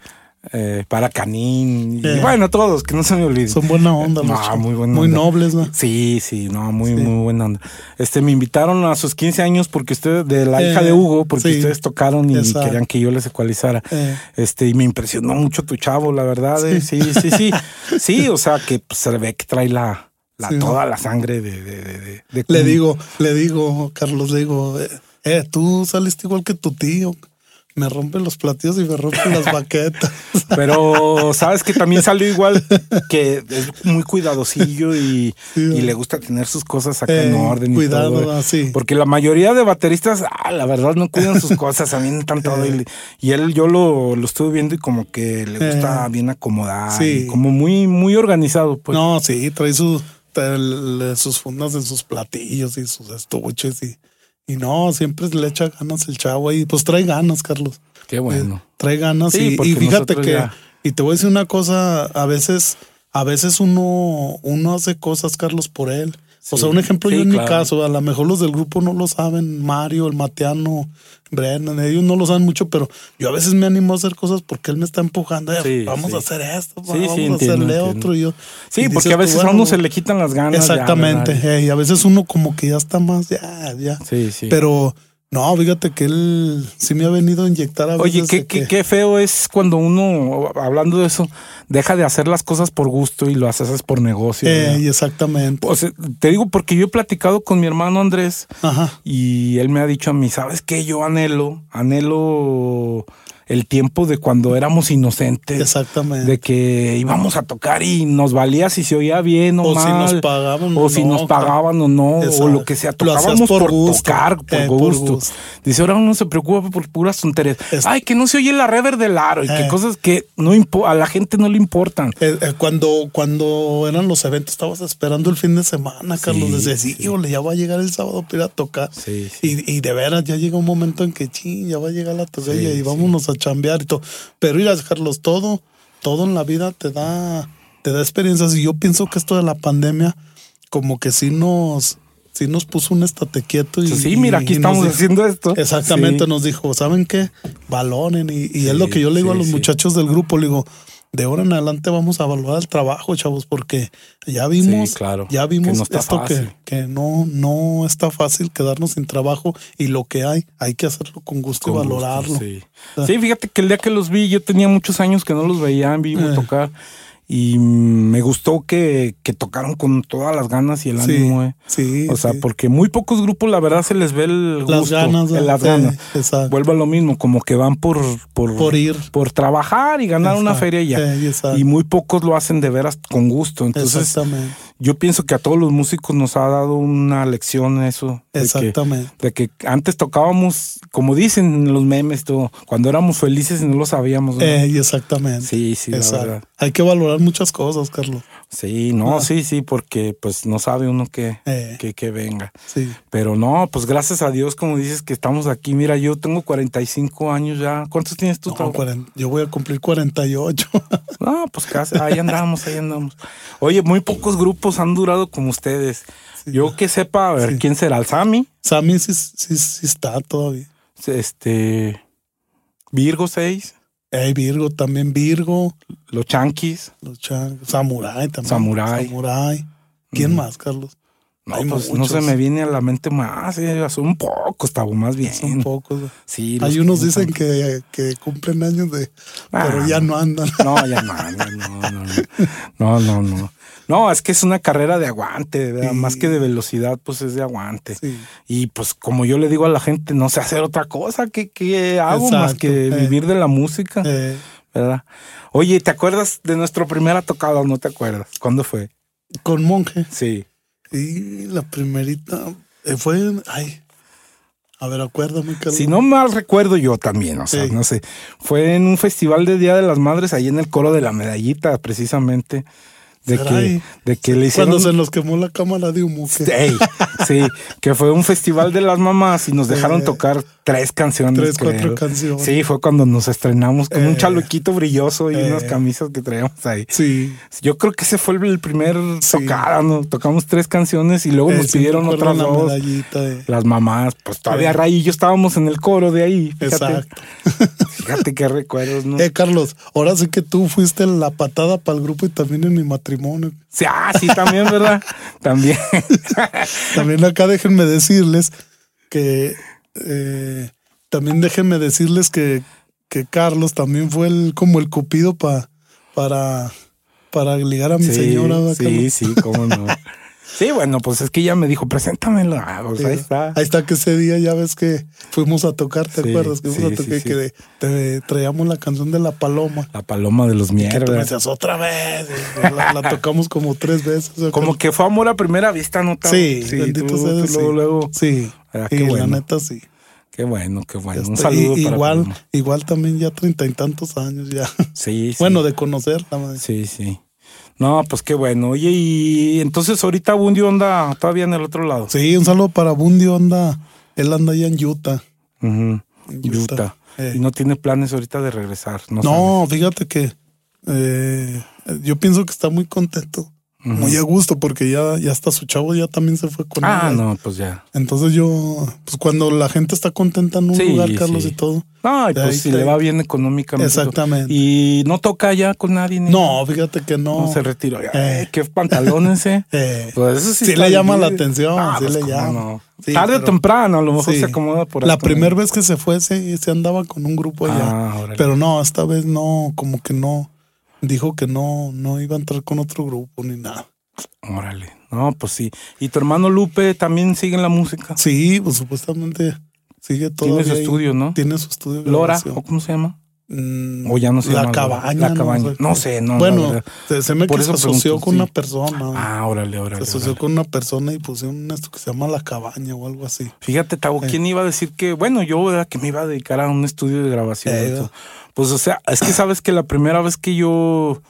eh, para Canín, y Eh. bueno, todos, que no se me olviden. son buena onda, No, muy buena muy onda. nobles, ¿no? Sí, sí, no, muy, Sí. muy buena onda. Este, me invitaron a sus 15 años porque ustedes, de la Eh, hija de Hugo, porque sí. ustedes tocaron y Exacto. querían que yo les ecualizara. Eh. Este, y me impresionó mucho tu chavo, la verdad. eh. Sí, sí, sí. Sí, o sea, que pues, se ve que trae la, la toda la sangre de, de, de, de- Le digo, le digo, Carlos, le digo, eh, eh, tú saliste igual que tu tío. Me rompen los platillos y me rompen las baquetas. Pero sabes que también salió igual que es muy cuidadosillo y, Sí, y le gusta tener sus cosas acá Eh, en orden. y cuidado, todo, eh. así. Porque la mayoría de bateristas, ah, la verdad, no cuidan sus cosas, avientan todo. Y, y él, yo lo, lo estuve viendo y como que le gusta Eh, bien acomodar. sí. y como muy, muy organizado. Pues. No, sí, trae sus, sus fundas en sus platillos y sus estuches y, y no, siempre le echa ganas el chavo y pues trae ganas, Carlos. Qué bueno. Eh, trae ganas Sí, y, y fíjate que, ya- y te voy a decir una cosa, a veces, a veces uno, uno hace cosas, Carlos, por él. O sea, un ejemplo sí, yo en mi caso, a lo mejor los del grupo no lo saben, Mario, el Mateano, Brennan, ellos no lo saben mucho, pero yo a veces me animo a hacer cosas porque él me está empujando, "Eh, Sí, vamos a hacer esto, vamos a hacerle otro. Y yo, Sí, y porque dices a veces a uno se le quitan las ganas. Exactamente, y a veces uno como que ya está más, ya, ya. Sí, sí. Pero no, fíjate que él sí me ha venido a inyectar a Oye, qué, qué, que- qué feo es cuando uno, hablando de eso, deja de hacer las cosas por gusto y lo haces por negocio. Eh, exactamente. O sea, te digo porque yo he platicado con mi hermano Andrés Ajá. y él me ha dicho a mí, ¿sabes qué? Yo anhelo, anhelo el tiempo de cuando éramos inocentes. Exactamente. De que íbamos a tocar y nos valía si se oía bien o, O si mal. nos pagaban O o si no, nos pagaban o no. O lo que sea. Tocábamos por, por gusto, tocar, por, eh, por gusto. gusto. Dice, ahora uno se preocupa por puras tonterías. Es- Ay, que no se oye la rever del aro y que Eh. cosas que no a la gente no le importan. Eh, cuando, cuando eran los eventos, estabas esperando el fin de semana, Carlos. Sí, sí, híjole, ya va a llegar el sábado para ir a tocar. Sí, sí. Y, y de veras, ya llega un momento en que, ching, ya va a llegar la Sí, y vámonos a chambear y todo. Pero mira, Carlos, todo, todo en la vida te da, te da experiencias. Y yo pienso que esto de la pandemia, como que sí nos, sí nos puso un estate quieto. Y, Pues sí, mira, aquí estamos dijo- haciendo esto. Exactamente, Sí. nos dijo, ¿saben qué? Valoren. Y, y es lo que yo le digo a los muchachos del grupo, le digo, de ahora en adelante vamos a valorar el trabajo, chavos, porque ya vimos, Sí, claro, ya que vimos no está esto que, fácil. que no, no está fácil quedarnos sin trabajo y lo que hay, hay que hacerlo con gusto Con y gusto, valorarlo. sí. Ah. Sí, fíjate que el día que los vi, yo tenía muchos años que no los veía en vivo Eh. tocar. Y me gustó que, que tocaron con todas las ganas y el Sí, ánimo. eh. sí, O sea, sí. porque muy pocos grupos, la verdad, se les ve el gusto, Las ganas, eh, las ganas. exacto. Vuelvo a lo mismo, como que van por, por, Por ir. por trabajar y ganar una feria y ya. y muy pocos lo hacen de veras con gusto. Entonces, Exactamente. yo pienso que a todos los músicos nos ha dado una lección eso. de que- Exactamente. de que antes tocábamos, como dicen en los memes, todo, cuando éramos felices y no lo sabíamos. ¿no? Eh, exactamente. sí, sí, la verdad. Hay que valorar muchas cosas, Carlos. Sí, no, Ah. sí, sí, porque pues no sabe uno que, Eh. que, que venga. Sí. Pero no, pues gracias a Dios, como dices, que estamos aquí. Mira, yo tengo 45 años ya. ¿Cuántos tienes tú? No, yo voy a cumplir 48. No, pues casi, ahí andamos, ahí andamos. Oye, muy pocos grupos han durado como ustedes. Sí. Yo que sepa, a ver, Sí. ¿quién será? ¿El Sammy? Sammy sí, sí, sí está todavía. Este. Virgo 6, Hey, Virgo, también Virgo. los Chanquis. Los chan- Samurai también. Samurai. Samurai. ¿Quién Mm. más, Carlos? No, Hay pues no se me viene a la mente más, eh, son un poco, estaba más bien. Son pocos. Sí, Hay unos que- dicen que, que cumplen años de. Ah. Pero ya no andan. No, ya no, no, no, no, no, no, no. No, es que es una carrera de aguante, ¿verdad? Sí. más que de velocidad, pues es de aguante. Sí. Y pues como yo le digo a la gente, no sé hacer otra cosa, ¿qué, qué hago más que eh. vivir de la música? Eh, ¿Verdad? Oye, ¿te acuerdas de nuestra primera tocada o no te acuerdas? ¿Cuándo fue? con Monje. Sí. Y la primerita eh, fue. Ay. A ver, acuérdame, Carlos. Si no mal recuerdo yo también, o sea, Sí. no sé. Fue en un festival de Día de las Madres, ahí en el coro de la medallita, precisamente. De que, de que le hicieron. Cuando se nos quemó la cámara de humo. que- Ey, sí, que fue un festival de las mamás y nos dejaron Eh, tocar tres canciones. tres, cuatro canciones. Sí, fue cuando nos estrenamos con un Eh, chalequito brilloso y eh. unas camisas que traíamos ahí. Sí. Yo creo que ese fue el primer Sí. tocada, ¿no? Tocamos tres canciones y luego Eh, nos pidieron otras dos. Las mamás, pues todavía Eh. Ray y yo estábamos en el coro de ahí. Fíjate, Exacto. fíjate qué recuerdos, ¿no? Eh, Carlos, ahora sí que tú fuiste la patada para el grupo y también en mi matrimonio. Sí, ah, sí, también, ¿verdad? también. También acá déjenme decirles que eh, también déjenme decirles que, que Carlos también fue el como el cupido pa, para para ligar a mi sí, señora. ¿verdad, sí, Carlos? sí, cómo no. Sí, bueno, pues es que ella me dijo, preséntamelo. Ah, pues ahí está. Ahí está que ese día ya ves que fuimos a tocar, ¿te Sí, acuerdas? Que fuimos sí, a tocar sí, sí. que te traíamos la canción de la paloma. La paloma de los Que tú me mierdas. decías otra vez. y La, la tocamos como tres veces. Como que fue amor a primera vista, ¿no? Tavo? Sí, bendito tú- sea tú luego, sí. luego. Sí, Ah, y qué la bueno. neta sí. Qué bueno, qué bueno. Ya Un saludo Y- para igual, igual también ya treinta y tantos años ya. Sí, sí. Bueno, de conocerla. madre. Sí, sí. No, pues qué bueno. Oye, y entonces ahorita Bundio anda todavía en el otro lado. Sí, un saludo para Bundy Onda. Él anda allá en Utah. En Utah. Eh. Y no tiene planes ahorita de regresar. No. No, fíjate que eh, yo pienso que está muy contento. Muy a gusto porque ya, ya hasta su chavo ya también se fue con Ah, él. no, pues ya. Entonces yo, pues cuando la gente está contenta en un Sí, lugar, Carlos, sí. y todo. No, y pues si te- le va bien económicamente. Exactamente. Y no toca ya con nadie. No, fíjate que no. No se retiró. Ay, Eh. qué pantalones, eh. Eh, Pues eso sí, Sí le llama la atención, Ah, sí pues le llama. no. Tarde o temprano, a lo mejor se acomoda por ahí La primera vez que se fue, se, se andaba con un grupo allá. Ah. Pero no, esta vez no, como que no. Dijo que no, no iba a entrar con otro grupo ni nada. Órale. No, pues sí. ¿Y tu hermano Lupe también sigue en la música? Sí, pues supuestamente sigue todo. Tiene su estudio, ¿no? Tiene su estudio. de Lora, grabación. ¿o cómo se llama? Mm, O ya no se la Lora. cabaña. La cabaña. No sé, no, la Bueno, se, se me Por que eso se asoció pregunto, con sí. una persona. Ah, órale, órale. se asoció órale. con una persona y pusieron esto que se llama la cabaña o algo así. Fíjate, Tavo, Eh. ¿quién iba a decir que, bueno, yo, ¿verdad? Que me iba a dedicar a un estudio de grabación. Eh? Pues, o sea, es que sabes que la primera vez que yo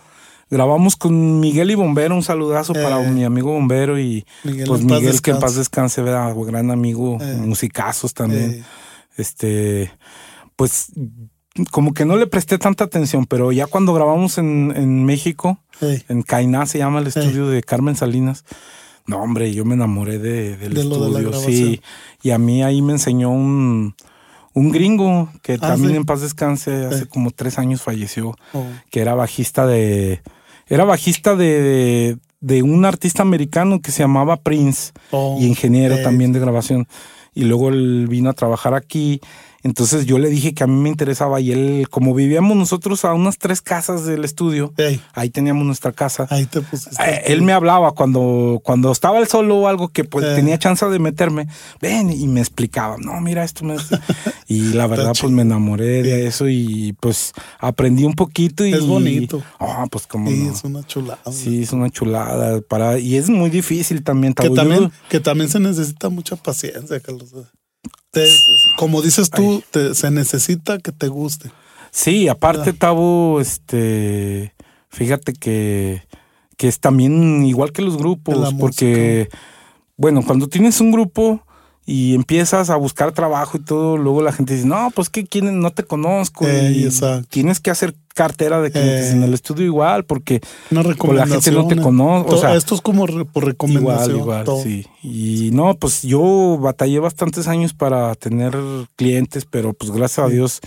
grabamos con Miguel y Bombero, un saludazo Eh. para mi amigo Bombero y Miguel, pues Miguel, que en paz descanse, ¿verdad? Gran amigo, Eh. musicazos también. Eh, Este, pues, como que no le presté tanta atención, pero ya cuando grabamos en, en México, en Cainá se llama el estudio de Carmen Salinas. No, hombre, yo me enamoré de, del De de estudio, grabación. sí. Y a mí ahí me enseñó un, un gringo que Ah, también sí. en paz descanse, hace como tres años falleció, oh, que era bajista de, era bajista de, de un artista americano que se llamaba Prince oh, y ingeniero también de grabación. Y luego él vino a trabajar aquí. Entonces yo le dije que a mí me interesaba y él, como vivíamos nosotros a unas tres casas del estudio, Ey, ahí teníamos nuestra casa. ahí te pusiste. Eh, él me hablaba cuando, cuando estaba él solo o algo que pues Eh. tenía chance de meterme, ven y me explicaba, no, mira esto. me- y la verdad pues me enamoré de eso y pues aprendí un poquito y... Es bonito. Ah, pues como Sí, no. es una chulada. Sí, es una chulada para y es muy difícil también. Que también, que también se necesita mucha paciencia, Carlos. Te- como dices tú, te- se necesita que te guste. Sí, aparte, Tabo, este, fíjate que, que es también igual que los grupos, porque, bueno, cuando tienes un grupo y empiezas a buscar trabajo y todo, luego la gente dice, no, pues que quieren, no te conozco. Y exacto. tienes que hacer cartera de clientes Eh. en el estudio igual, porque Una Pues la gente no te eh. conoce, o sea, esto es como re- por recomendación. Igual, igual, todo. sí. Y no, pues yo batallé bastantes años para tener clientes, pero pues gracias a. Dios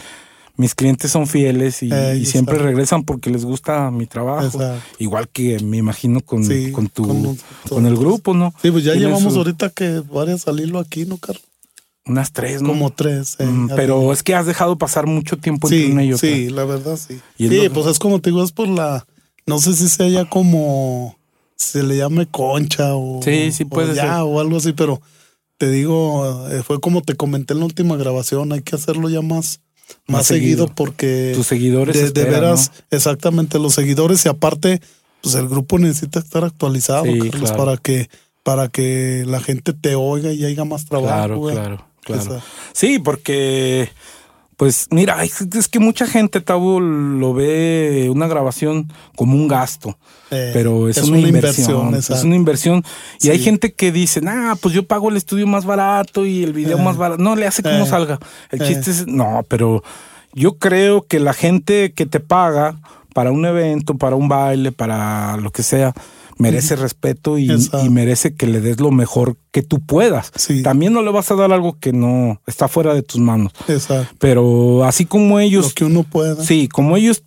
mis clientes son fieles y, Eh, y siempre regresan porque les gusta mi trabajo. Exacto. Igual que me imagino con, Sí, con tu con el grupo, ¿no? Sí, pues ya llevamos su- ahorita que varias al hilo aquí, ¿no, Carlos? unas tres, ¿no? Como tres. eh, Mm, pero es que has dejado pasar mucho tiempo sí, entre una y otra. sí, la verdad sí. Y Sí, lo- pues es como te digo, es por la. No sé si sea ya como. Se le llame concha o. Sí, sí o puede ya, ser. o algo así, pero te digo, eh, fue como te comenté en la última grabación, hay que hacerlo ya más, más, Más seguido, seguido. porque. Tus seguidores de, veras, ¿no? exactamente, los seguidores y aparte, pues el grupo necesita estar actualizado, Sí, Carlos, claro. para que para que la gente te oiga y haya más trabajo. Claro, güey. claro, claro. Esa- Sí, porque, pues mira, es es que mucha gente, Tabo, lo ve una grabación como un gasto, eh, pero es, una, inversión. es una inversión. Y Sí. hay gente que dice, nah, pues yo pago el estudio más barato y el video Eh. más barato. No, le hace como Eh. salga. El Eh. chiste es, no, pero yo creo que la gente que te paga para un evento, para un baile, para lo que sea, merece respeto y, merece que le des lo mejor que tú puedas. Sí. También no le vas a dar algo que no está fuera de tus manos. Exacto. Pero así como Lo ellos, que uno pueda sí, como ellos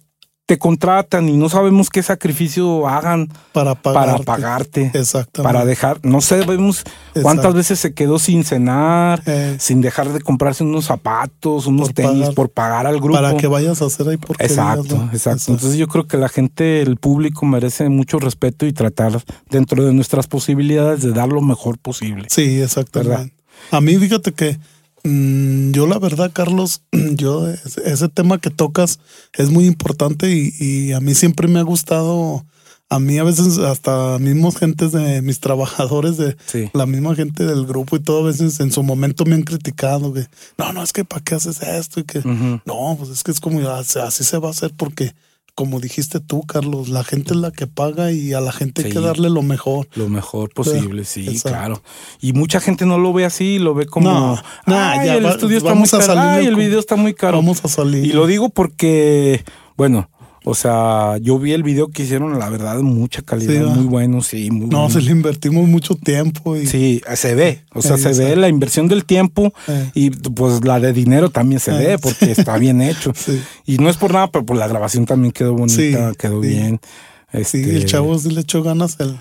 te contratan y no sabemos qué sacrificio hagan para para pagarte. pagarte, Exactamente. para dejar, no sabemos cuántas Exacto. veces se quedó sin cenar, Eh. sin dejar de comprarse unos zapatos, unos Por tenis, pagar. por pagar al grupo. Para que vayas a hacer ahí porque Exacto, exacto. Entonces yo creo que la gente, el público merece mucho respeto y tratar dentro de nuestras posibilidades de dar lo mejor posible. Sí, exactamente. ¿Verdad? A mí, fíjate que yo la verdad, Carlos, yo ese, tema que tocas es muy importante y, y a mí siempre me ha gustado. A mí a veces hasta mismos gentes de mis trabajadores de Sí. la misma gente del grupo y todo a veces en su momento me han criticado que no, no, es que para qué haces esto y que no, pues es que es como así así se va a hacer porque como dijiste tú, Carlos, la gente es la que paga y a la gente hay que darle lo mejor. Lo mejor posible, sí, Exacto. claro. Y mucha gente no lo ve así, lo ve como, No, ay, ya el va- estudio está muy caro, ay, el video está muy caro. Vamos a salir. Y lo digo porque, bueno, o sea, yo vi el video que hicieron, la verdad, mucha calidad, Sí, muy bueno, sí, muy No, bueno. se le invertimos mucho tiempo y Sí, se ve, o sea, Eh, se ve la inversión del tiempo Eh. y pues la de dinero también se Eh. ve porque está bien hecho. Sí. Y no es por nada, pero pues la grabación también quedó bonita, Sí, quedó bien. sí, Este, el chavo sí le echó ganas el, el-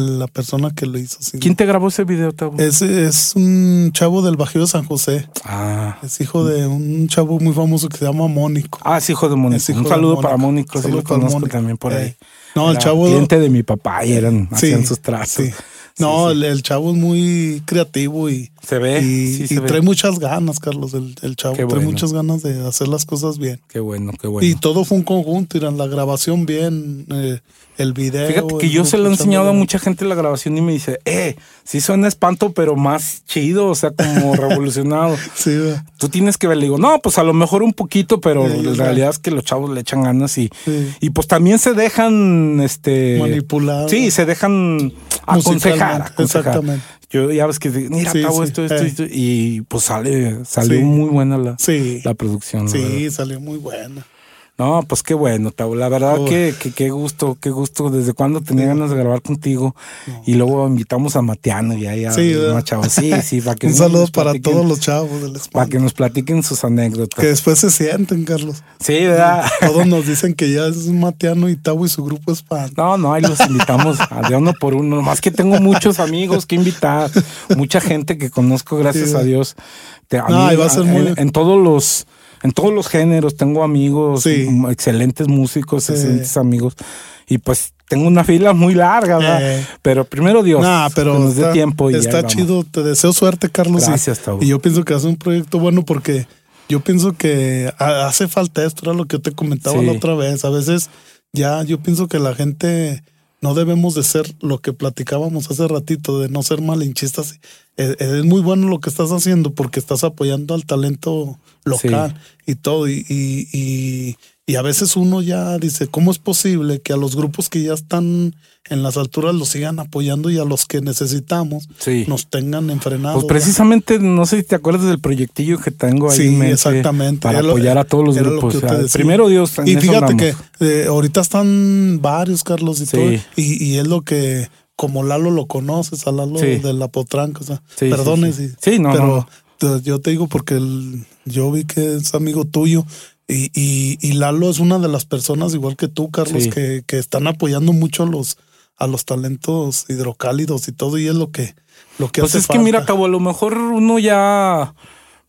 la persona que lo hizo. sí. ¿Quién te grabó ese video, Tabo? Ese es un chavo del Bajío de San José. Ah, Es hijo de un chavo muy famoso que se llama Mónico. ah, es hijo de Mónico. Es hijo Un saludo para Mónico, sí lo conozco Mónico. también por ahí. Eh, no, el chavo- cliente de mi papá y eran, Sí, hacían sus tratos. sí. No, sí. El, el chavo es muy creativo y, Se ve, y, sí se y ve. trae muchas ganas, Carlos. El, el chavo trae muchas ganas de hacer las cosas bien. Qué bueno, qué bueno. Y todo fue un conjunto, Irán, la grabación bien, eh, el video. Fíjate que yo se lo he enseñado a mucha gente la grabación y me dice, eh, sí suena espanto, pero más chido, o sea, como revolucionado. Sí, va. Tú tienes que ver, le digo, no, pues a lo mejor un poquito, pero Sí, la realidad es que los chavos le echan ganas y, Sí. y pues también se dejan, este... Manipulado. Sí, se dejan aconsejar. Aconsejar. exactamente. Yo ya ves que, mira, Sí, sí, esto, esto, eh. esto, y pues sale, salió Sí. muy buena la, la producción. la verdad. sí, salió muy buena. No, pues qué bueno, Tavo. La verdad que, que qué gusto, qué gusto. Desde cuando tenía ganas de grabar contigo. Y luego invitamos a Matiano y ahí a Sí, chavos. Sí, sí, para que Un saludo para todos los chavos del Para Espan. que nos platiquen sus anécdotas. Que después se sienten, Carlos. Sí, ¿verdad? Todos nos dicen que ya es Matiano y Tavo y su grupo es. No, no, ahí los invitamos a de uno por uno. Más que tengo muchos amigos que invitar, mucha gente que conozco, gracias Sí. a Dios. Te- a No, mí, va a ser en, muy- en todos los, en todos los géneros tengo amigos, Sí. excelentes músicos, Sí. excelentes amigos. Y pues tengo una fila muy larga, ¿verdad? Eh. Pero primero Dios, Nah, pero que nos dé está, tiempo y está chido. Te deseo suerte, Carlos. y- Gracias, Tavo. Y yo pienso que hace un proyecto bueno porque yo pienso que ha- hace falta esto, era lo que yo te comentaba Sí. la otra vez. A veces ya yo pienso que la gente no debemos de ser lo que platicábamos hace ratito, de no ser malinchistas. Eh, Es, muy bueno lo que estás haciendo porque estás apoyando al talento local y todo. Y, y, y, y a veces uno ya dice, ¿cómo es posible que a los grupos que ya están en las alturas los sigan apoyando y a los que necesitamos Sí. nos tengan enfrenados? Pues precisamente, no sé si te acuerdas del proyectillo que tengo ahí Sí, en mente exactamente. para Era lo- apoyar a todos los lo grupos. O sea, primero Dios, Y fíjate que eh, ahorita están varios, Carlos, y Sí. todo. Y, y es lo que, como Lalo lo conoces, a Lalo Sí. de la Potranca, o sea, Sí, sí, perdone sí. Sí, no, pero no, yo te digo porque el- yo vi que es amigo tuyo. Y, y, y Lalo es una de las personas, igual que tú, Carlos, Sí. que, que están apoyando mucho a los, a los talentos hidrocálidos y todo, y es lo que, lo que Pues hace es que mira. Cabo, a lo mejor uno ya.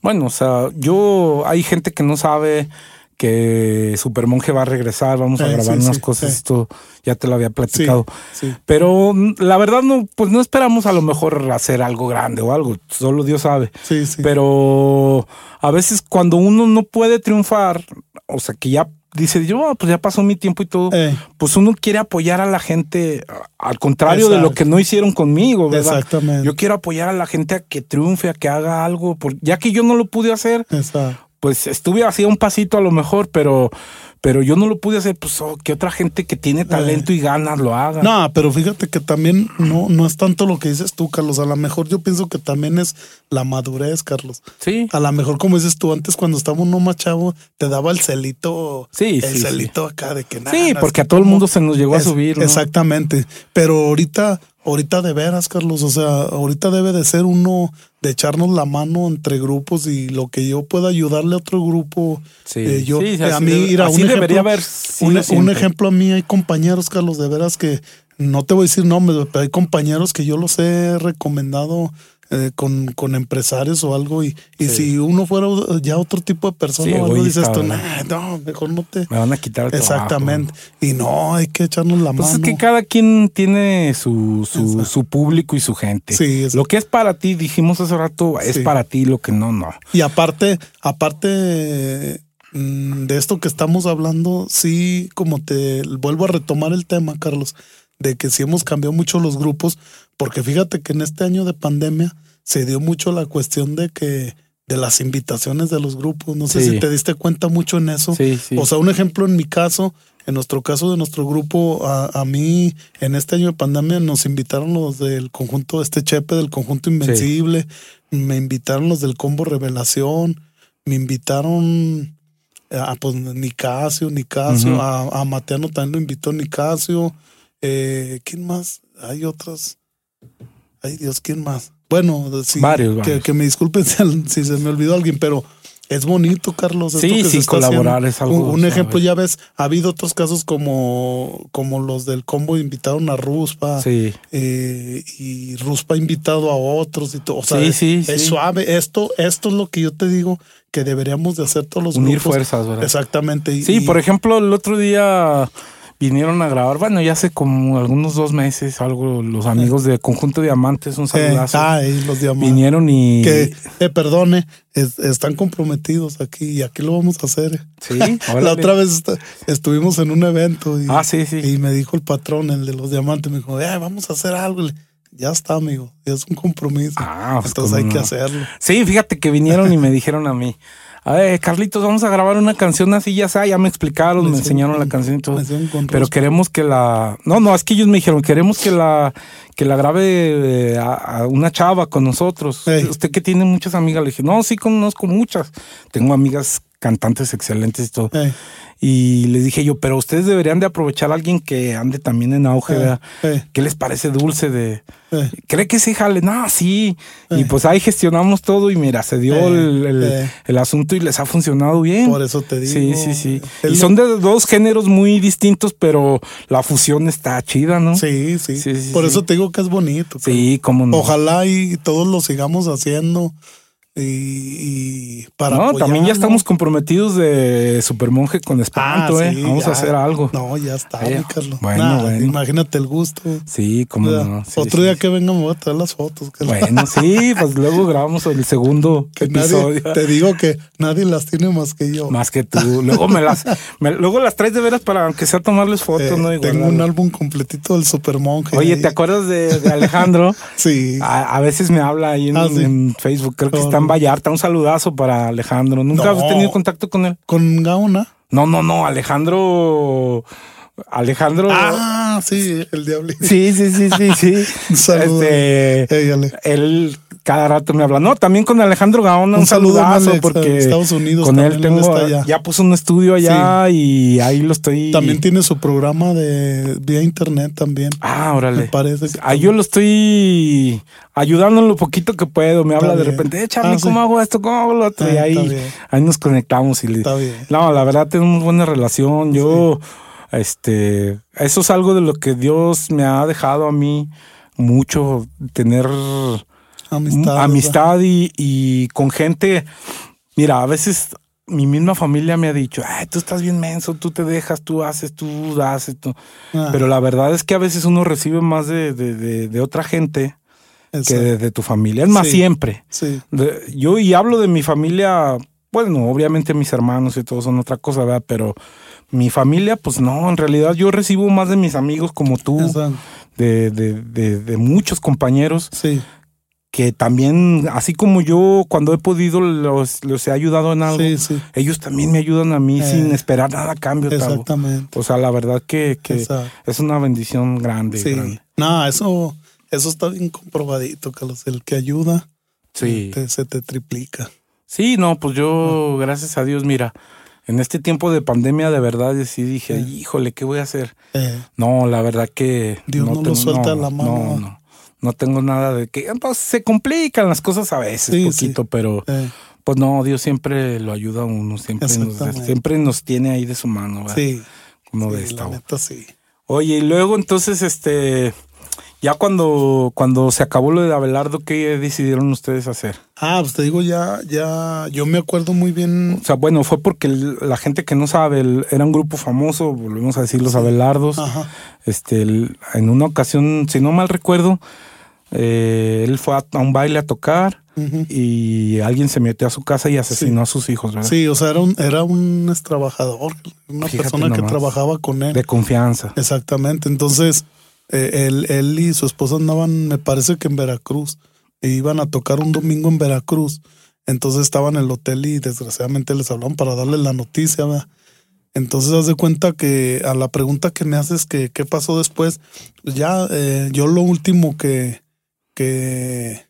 Bueno, o sea, yo. Hay gente que no sabe que Supermonje va a regresar, vamos a Eh, grabar sí, unas sí, cosas, sí. esto ya te lo había platicado. sí. Pero mm, la verdad, no, pues no esperamos a lo mejor hacer algo grande o algo, solo Dios sabe. Sí, sí. Pero a veces cuando uno no puede triunfar, o sea, que ya dice, yo, ah, pues ya pasó mi tiempo y todo, Eh. pues uno quiere apoyar a la gente, al contrario de lo que no hicieron conmigo, ¿verdad? Exactamente. Yo quiero apoyar a la gente a que triunfe, a que haga algo, por- ya que yo no lo pude hacer, Exacto. Pues estuve así un pasito a lo mejor, pero, pero yo no lo pude hacer, pues oh, que otra gente que tiene talento y ganas lo haga. Eh. No, pero fíjate que también no, no es tanto lo que dices tú, Carlos. A lo mejor yo pienso que también es la madurez, Carlos. Sí. A lo mejor, como dices tú, antes cuando estaba uno más chavo, te daba el celito, Sí, el sí, celito acá de que nada. Sí, porque que a todo el mundo se nos llegó a subir, ¿no? Exactamente. Pero ahorita, ahorita de veras, Carlos, o sea, ahorita debe de ser uno de echarnos la mano entre grupos y lo que yo pueda ayudarle a otro grupo. Sí, eh, yo, sí, eh, así a mí, mira, así un debería ejemplo, haber sido un, ejemplo a mí, hay compañeros, Carlos, de veras que no te voy a decir nombres, pero hay compañeros que yo los he recomendado eh, con, con empresarios o algo y, y si uno fuera ya otro tipo de persona Sí, o algo, dices tú. "Nah, no, mejor no te... Me van a quitar el trabajo. Exactamente. Y no, hay que echarnos la Pues mano. es que cada quien tiene su, su, su público y su gente. Sí, Lo que es para ti, dijimos hace rato, es para ti, lo que no, no. Y aparte, aparte mm, de esto que estamos hablando, sí, como te vuelvo a retomar el tema, Carlos, de que sí hemos cambiado mucho los grupos, porque fíjate que en este año de pandemia se dio mucho la cuestión de que de las invitaciones de los grupos. No sé Sí. si te diste cuenta mucho en eso. Sí, sí. O sea, un ejemplo en mi caso, en nuestro caso de nuestro grupo, a, a mí en este año de pandemia nos invitaron los del conjunto, este Chepe del conjunto Invencible, me invitaron los del combo Revelación, me invitaron a pues Nicasio, Nicasio, a, a Mateano también lo invitó Nicasio, eh, ¿quién más? Hay otras. Ay Dios, ¿quién más? Bueno, Varios, que, varios. que me disculpen si, se me olvidó alguien, pero es bonito, Carlos. esto Sí, que se sí, está colaborar haciendo. es algo Un, ejemplo, ya ves, ha habido otros casos como, como los del combo invitaron a Ruspa Sí. eh, y Ruspa ha invitado a otros y todo. O sea, Sí, sí, es suave. Esto, esto es lo que yo te digo que deberíamos de hacer todos los Unir grupos. fuerzas, ¿verdad? Exactamente. y- Sí, y- por ejemplo, el otro día vinieron a grabar, bueno, ya hace como algunos dos meses, algo, los amigos de Conjunto Diamantes, un eh, saludazo. ah, y los diamantes. vinieron y... Que, eh, perdone, es- están comprometidos aquí y aquí lo vamos a hacer. Sí, La otra vez est- estuvimos en un evento y, Ah, sí, sí. y me dijo el patrón, el de los diamantes, me dijo, eh, vamos a hacer algo. Ya está, amigo, es un compromiso. Ah, pues, Entonces hay que hacerlo. Sí, fíjate que vinieron y me dijeron a mí, a ver, Carlitos, vamos a grabar una canción así, ya sea, ya me explicaron, me Me enseñaron la canción y todo. Pero queremos que la... No, no, es que ellos me dijeron, queremos que la que la grabe eh, a, a una chava con nosotros. Usted que tiene muchas amigas, le dije, no, sí conozco muchas. Tengo amigas cantantes excelentes y todo. Eh, Y les dije yo, pero ustedes deberían de aprovechar a alguien que ande también en auge, Eh, eh. ¿Qué les parece dulce de... eh. ¿Cree que sí, jale? No, sí. Y pues ahí gestionamos todo y mira, se dio el, el- el asunto y les ha funcionado bien. Por eso te digo. Sí, sí, sí. Y son de dos géneros muy distintos, pero la fusión está chida, ¿no? Sí, sí. Sí, sí, Por sí. eso te digo que es bonito. Sí, cómo no. Ojalá y todos lo sigamos haciendo y, y para no, también ya estamos comprometidos de Supermonje con espanto, Ah, ¿eh? Vamos a hacer algo. No, ya está, mi Carlos. bueno, Nah, bueno. Imagínate el gusto. Sí. Sí, Otro sí, día que venga me voy a traer las fotos. Carlos. Bueno, sí, pues luego grabamos el segundo Que episodio. nadie, te digo que nadie las tiene más que yo. Más que tú. Luego me las, me- luego las traes de veras para aunque sea tomarles fotos, Eh, ¿no? Tengo un álbum completito del Supermonje. Oye, ahí. ¿te acuerdas de, de Alejandro? Sí. A, a veces me habla ahí en, Ah, en Facebook, creo que Oh, Vallarta. Un saludazo para Alejandro. ¿Nunca No. has tenido contacto con él? Con Gaona. No, no, no, Alejandro. Alejandro. Ah, sí, el diablito. Sí, sí, sí, sí, sí. Un saludo. Este, él cada rato me habla. No, también con Alejandro Gaona, un, Un saludo, saludazo Alex, porque Estados Unidos con él tengo allá. ya puso un estudio allá y ahí lo estoy. También tiene su programa de vía internet también. Ah, Me órale. parece. que- Ahí yo lo estoy ayudando en lo poquito que puedo. Me habla de repente, eh, Charlie, Ah, sí. ¿cómo hago esto? ¿Cómo hago lo otro? Ah, y ahí, ahí nos conectamos y le, Está bien. No, la verdad tenemos buena relación. Yo, este, eso es algo de lo que Dios me ha dejado a mí mucho, tener Amistad. amistad y, y con gente. Mira, a veces mi misma familia me ha dicho, Ay, tú estás bien menso, tú te dejas, tú haces, tú das. Tú. Ah, Pero la verdad es que a veces uno recibe más de, de, de- de otra gente que exacto. de, de tu familia. Es más, Sí. siempre. Sí, yo y hablo de mi familia, bueno, obviamente mis hermanos y todos son otra cosa, ¿verdad? Pero mi familia, pues no, en realidad yo recibo más de mis amigos como tú, de, de, de, de muchos compañeros Sí, que también, así como yo cuando he podido los, los he ayudado en algo, sí, sí. ellos también me ayudan a mí Eh, sin esperar nada a cambio. Exactamente. O sea, la verdad que, es una bendición grande. Sí. grande. No, eso, eso está bien comprobadito, Carlos. El que ayuda Sí. te- se te triplica. Sí, no, pues yo, gracias a Dios, mira, en este tiempo de pandemia de verdad sí dije, Sí. híjole, ¿qué voy a hacer? Eh, No, la verdad que... Dios no lo suelta la mano. No, no, no tengo nada de que... Pues se complican las cosas a veces, Sí, poquito, pero eh, pues no, Dios siempre lo ayuda a uno, siempre, nos, siempre nos tiene ahí de su mano, ¿verdad? sí. Como sí, de esta. neta. Oye, y luego entonces, este... Ya cuando, cuando se acabó lo de Abelardo, ¿qué decidieron ustedes hacer? Ah, pues te digo, ya, ya, yo me acuerdo muy bien. O sea, bueno, fue porque la gente que no sabe, el- era un grupo famoso, volvemos a decir los Abelardos. Ajá. Este, el- en una ocasión, si no mal recuerdo, eh, él fue a, a un baile a tocar y alguien se metió a su casa y asesinó a sus hijos, ¿verdad? Sí, o sea, era un, era un trabajador, una Fíjate persona que trabajaba con él. De confianza. Exactamente. Entonces, eh, él, él y su esposa andaban, me parece que en Veracruz, e iban a tocar un domingo en Veracruz. Entonces estaban en el hotel y desgraciadamente les hablaron para darle la noticia. ¿verdad? Entonces, haz de cuenta que a la pregunta que me haces que qué pasó después, pues ya eh, yo lo último que, que,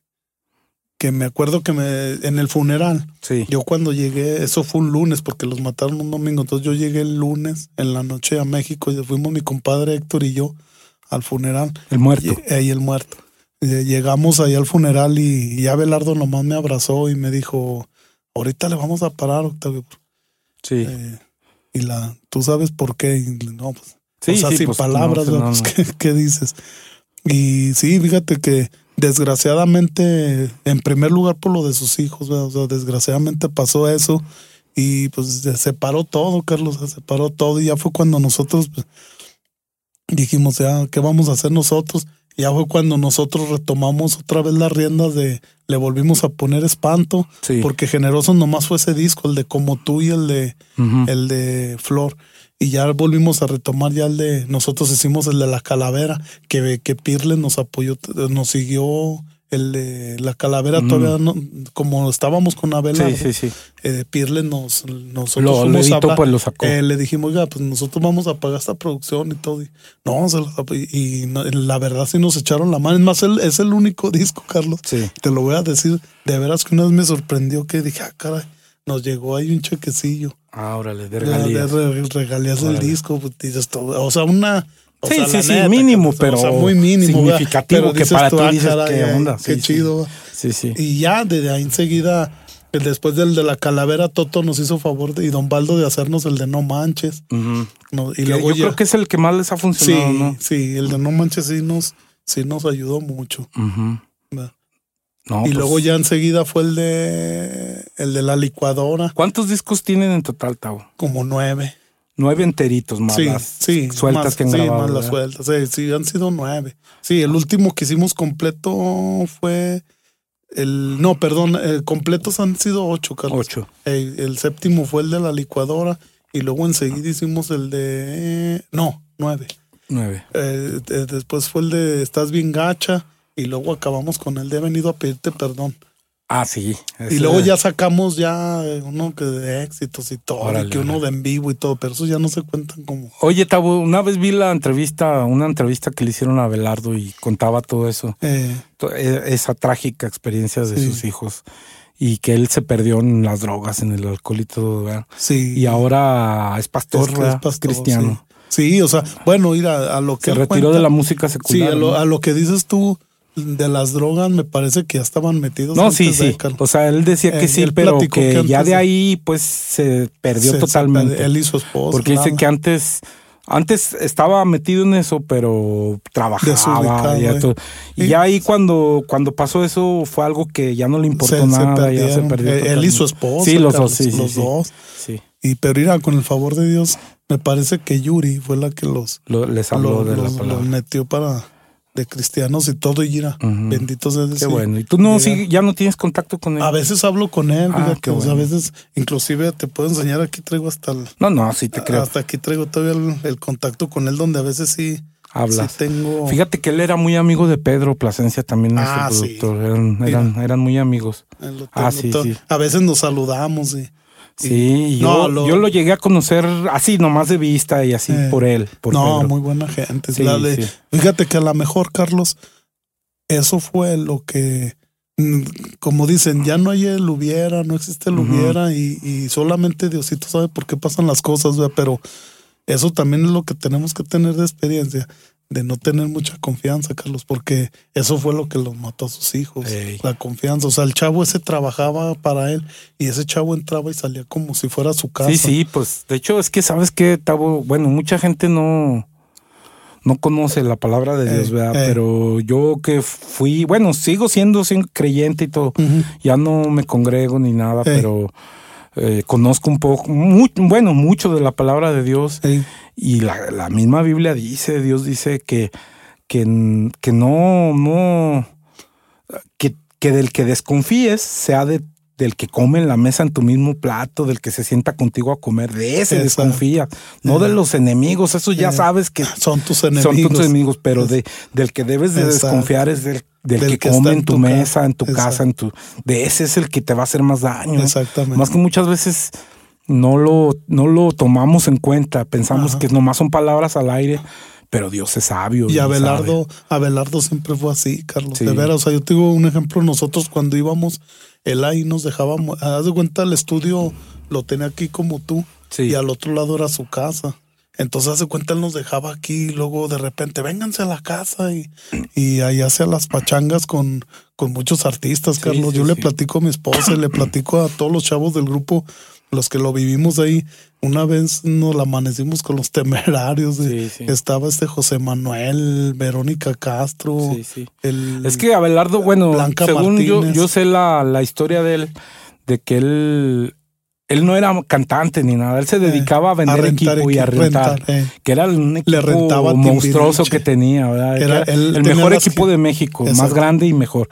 que me acuerdo que me, en el funeral, Sí. yo cuando llegué, eso fue un lunes porque los mataron un domingo, entonces yo llegué el lunes en la noche a México y fuimos mi compadre Héctor y yo al funeral el muerto. y, ahí el muerto. Eh, Llegamos ahí al funeral y, ya Belardo nomás me abrazó y me dijo, ahorita le vamos a parar, Octavio. Sí. Eh, y la, tú sabes por qué. Y no, pues, Sí, o sea, sí, sin pues, palabras, no, ¿no? no, Pues, no. ¿qué, qué dices? Y sí, fíjate que desgraciadamente, en primer lugar por lo de sus hijos, ¿verdad? o sea, desgraciadamente pasó eso y pues se separó todo, Carlos, se separó todo y ya fue cuando nosotros pues, dijimos, ya, ¿qué vamos a hacer nosotros? Ya fue cuando nosotros retomamos otra vez las riendas de, le volvimos a poner espanto, Sí. porque generoso nomás fue ese disco, el de Como tú y el de, el de Flor. Y ya volvimos a retomar ya el de, nosotros hicimos el de la calavera, que, que Pirle nos apoyó, nos siguió el de la calavera Mm. todavía, no, como estábamos con Abelardo, Sí, sí, sí. eh, Pirle nos, nosotros Lo- hablar, pues, lo sacó. eh, le dijimos, oiga, pues nosotros vamos a pagar esta producción y todo. Y, no, se ap- y, y no- la verdad sí nos echaron la mano. Es más, él, es el único disco, Carlos. Sí. Te lo voy a decir, de veras que una vez me sorprendió que dije, ah, caray, nos llegó ahí un chequecillo. Ah, órale, de De, regalías. de re- regalías del disco, pues, dices todo. O sea, una. o Sí, sea, sí, sí, neta, mínimo, que- pero o sea, muy mínimo. significativo Pero que para tú, tú ah, dices, qué onda. Qué Sí, sí. chido. Sí, sí. Y ya, desde ahí enseguida, eh, después del de la calavera, Toto nos hizo favor de, y Don Baldo de hacernos el de No Manches. No, y luego yo ya- creo que es el que más les ha sí, funcionado, ¿no? sí, el de No Manches sí nos, sí nos ayudó mucho. No, y pues, luego ya enseguida fue el de el de la licuadora, ¿Cuántos discos tienen en total, Tavo? como nueve. Nueve enteritos más sí, las sí, sueltas más, que han sí, grabado. más las sueltas. Sí, sí, han sido nueve. Sí, el último que hicimos completo fue el no, perdón, eh, completos han sido ocho, Carlos. Ocho. El, el séptimo fue el de la licuadora y luego enseguida hicimos el de no, nueve. Nueve. Eh, eh, después fue el de Estás bien gacha y luego acabamos con el de He venido a pedirte perdón. Ah, sí. Y luego ya sacamos ya eh, uno que de éxitos y todo, Órale, y que uno de en vivo y todo, pero esos ya no se cuentan como. Oye, Tavo, una vez vi la entrevista, una entrevista que le hicieron a Belardo y contaba todo eso, Eh, to- e- esa trágica experiencia de Sí. sus hijos y que él se perdió en las drogas, en el alcohol y todo, ¿verdad? sí. Y ahora es pastor, es es pastor, cristiano. Sí. Sí, o sea, bueno, ir a, a lo que Se retiró cuenta- de la música Sí, secular. a lo, ¿no? a lo que dices tú de las drogas, me parece que ya estaban metidos. No, antes sí, sí. O sea, él decía que Eh, sí, pero que, que ya de ahí pues se perdió Se- se totalmente. perdió, él y su esposa. Porque dice que antes, antes estaba metido en eso, pero trabajaba Desubicado, y, ya eh. todo. Y ya ahí cuando, cuando pasó eso fue algo que ya no le importó Se- se nada, ya se perdió. Eh, él y su esposa, Sí, los dos, sí, sí, los sí. dos. Sí, Y pero mira, con el favor de Dios, me parece que Yuri fue la que los, lo- les habló de los- la palabra. los metió para de cristianos y todo y mira, Ujú. bendito sea Qué bueno. ¿Y tú no sigue- ya no tienes contacto con él? A veces hablo con él, Ah, fíjate, qué o sea, bueno. a veces inclusive te puedo enseñar, aquí traigo hasta el, No, no, sí te creo. hasta aquí traigo todavía el, el contacto con él donde a veces sí, Hablas. sí tengo Fíjate que él era muy amigo de Pedro Plasencia, también nuestro Ah, sí. productor. Eran, eran, eran muy amigos. Ah, sí, sí. A veces nos saludamos y Sí, yo, lo- yo lo llegué a conocer así, nomás de vista y así Eh, por él. Por no, Pedro. muy buena gente. Sí, La de- sí. Fíjate que a lo mejor, Carlos, eso fue lo que, mm, como dicen, ya no hay el hubiera, no existe el hubiera y, y solamente Diosito sabe por qué pasan las cosas, ¿verdad? pero eso también es lo que tenemos que tener de experiencia, de no tener mucha confianza, Carlos, porque eso fue lo que los mató a sus hijos, Ey. la confianza. O sea, el chavo ese trabajaba para él y ese chavo entraba y salía como si fuera su casa. Sí, sí, pues de hecho es que sabes que Tavo, bueno, mucha gente no no conoce la palabra de Dios, ¿verdad? Pero yo que fui, bueno, sigo siendo, creyente y todo. Ya no me congrego ni nada, pero eh, conozco un poco, bueno, mucho de la palabra de Dios. Sí. Y la, la misma Biblia dice, Dios dice que, que, que no, no, que, que del que desconfíes sea de, del que come en la mesa en tu mismo plato, del que se sienta contigo a comer, de ese Exacto. desconfía, no de Eh. los enemigos, eso ya Eh. sabes que Son tus son enemigos. tus enemigos, pero de, del que debes de Exacto. desconfiar es del, del, Del que, que come en tu, mesa, en tu casa, en tu, de ese es el que te va a hacer más daño. Exactamente. Más que muchas veces no lo, no lo tomamos en cuenta. Pensamos Ajá. que nomás son palabras al aire, pero Dios es sabio. Y sabe. Abelardo, Abelardo siempre fue así, Carlos. Sí. De veras, o sea, yo te digo un ejemplo, nosotros cuando íbamos, él ahí nos dejaba, haz de cuenta, el estudio lo tenía aquí como tú, Sí. y al otro lado era su casa. Entonces, haz de cuenta, él nos dejaba aquí, y luego de repente, vénganse a la casa y, y ahí hace las pachangas con, con muchos artistas, Carlos. sí, yo le platico a mi esposa, y le platico a todos los chavos del grupo, los que lo vivimos ahí. Una vez nos la amanecimos con los temerarios. Sí, sí. Estaba este José Manuel, Verónica Castro. Sí, sí. El, Es que Abelardo, bueno, Blanca según yo, Martínez. yo sé la, la historia de él, de que él, él no era cantante ni nada, él se dedicaba a vender equipo y a rentar. rentar, eh. Que era un equipo rentaba a monstruoso que tenía, Era- Era, él el tenía mejor equipo que- de México, más grande y mejor.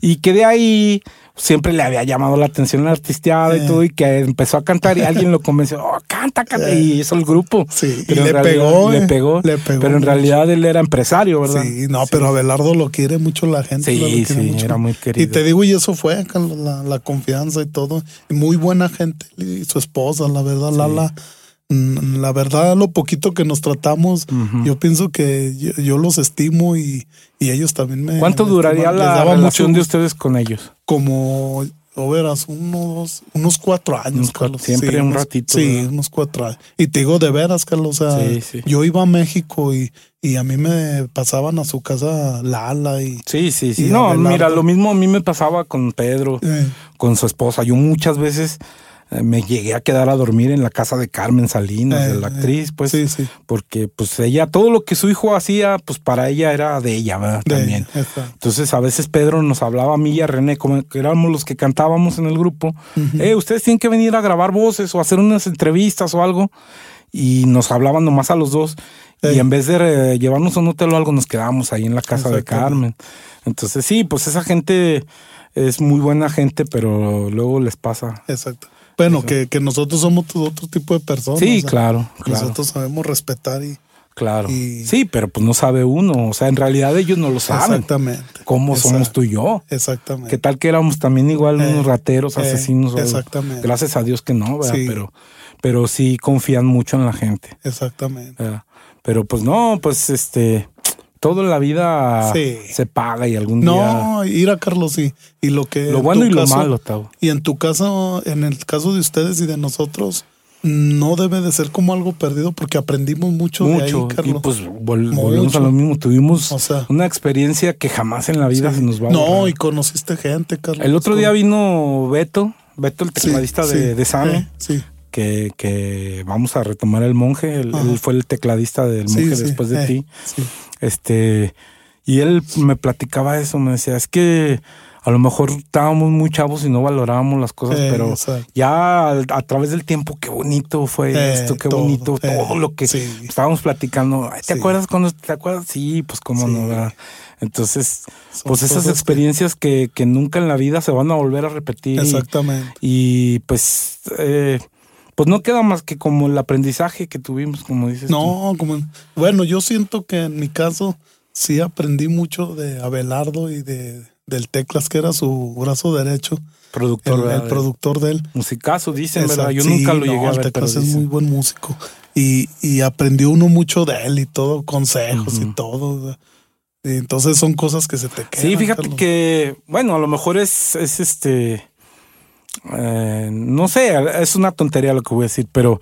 Y que de ahí siempre le había llamado la atención la artisteada y todo, y que empezó a cantar y alguien lo convenció, oh, canta, canta, Eh. y hizo el grupo. Sí, y Pero en le realidad- pegó, le eh, pegó, le pegó pero en mucho. realidad él era empresario, ¿verdad? Sí, no, pero Abelardo lo quiere mucho la gente. Sí, sí, era muy querido. Y te digo, y eso fue Carlos, la, la confianza y todo. Y muy buena gente. Y su esposa, la verdad, Lala. Mm, La verdad, lo poquito que nos tratamos, yo pienso que yo, yo los estimo y, y ellos también me. ¿Cuánto me duraría estiman. La relación de ustedes con ellos? como o verás, uno, dos, unos cuatro años, Unos cuatro- Carlos. siempre Sí, un unos- ratito, Sí, ¿verdad? unos cuatro años. Y te digo de veras, Carlos, o sea, Sí, sí. yo iba a México y, y a mí me pasaban a su casa Lala y... Sí, sí, sí. Y No, Abelardo. mira, lo mismo a mí me pasaba con Pedro, Eh, con su esposa. Yo muchas veces me llegué a quedar a dormir en la casa de Carmen Salinas, Eh, de la eh, actriz, pues. sí, sí. Porque pues ella, todo lo que su hijo hacía, pues para ella era de ella, ¿verdad? de- También. Entonces a veces Pedro nos hablaba a mí y a René, como que éramos los que cantábamos en el grupo, eh, ustedes tienen que venir a grabar voces o hacer unas entrevistas o algo. Y nos hablaban nomás a los dos. Y en vez de eh, llevarnos a un hotel o algo, nos quedábamos ahí en la casa de. Carmen. Entonces sí, pues esa gente es muy buena gente, pero luego les pasa. Exacto. Bueno, que, que nosotros somos otro tipo de personas. Sí, o sea, claro, claro. Nosotros sabemos respetar y... Claro. Y- Sí, pero pues no sabe uno. O sea, en realidad ellos no lo saben. Exactamente. ¿Cómo somos tú y yo? Exactamente. ¿Qué tal que éramos también igual Eh, unos rateros, eh, asesinos? exactamente. Gracias a Dios que no, ¿verdad? Sí. Pero, pero sí confían mucho en la gente. Exactamente. ¿verdad? Pero pues no, pues este, todo en la vida Sí. se paga y algún día... No, ir a Carlos y, y lo que... Lo en bueno y lo malo, Tavo. Y en tu caso, en el caso de ustedes y de nosotros, no debe de ser como algo perdido porque aprendimos mucho, de ahí, Mucho. y Carlos. pues vol- Mucho. volvemos a lo mismo. Tuvimos O sea. una experiencia que jamás en la vida se nos va a no, borrar. y conociste gente, Carlos. El otro día vino Beto, Beto el tecladista sí, de, de Same. sí, que, que vamos a retomar el monje. Él, fue el tecladista del sí, monje sí, después de eh, ti. sí. Este, y él me platicaba eso, me decía, es que a lo mejor estábamos muy chavos y no valorábamos las cosas, Eh, pero exacto. ya a, través del tiempo, qué bonito fue Eh, esto, qué todo, bonito, eh, todo lo que sí. estábamos platicando. ¿Te Sí. acuerdas cuando te acuerdas? Sí, pues cómo Sí. no, ¿verdad? Entonces, Son pues esas que- experiencias que, que nunca en la vida se van a volver a repetir. y- Exactamente. y pues, eh, pues no queda más que como el aprendizaje que tuvimos, como dices. tú. No, como bueno, yo siento que en mi caso sí aprendí mucho de Abelardo y de del Teclas, que era su brazo derecho, productor, el, productor de él. musicazo, dicen, ¿verdad? Yo nunca lo llegué no, a el ver, pero es muy buen músico. Y, y aprendió uno mucho de él y todo, consejos y todo. Y entonces son cosas que se te quedan. Sí, fíjate Carlos. que, bueno, a lo mejor es, es este, eh, no sé, es una tontería lo que voy a decir, pero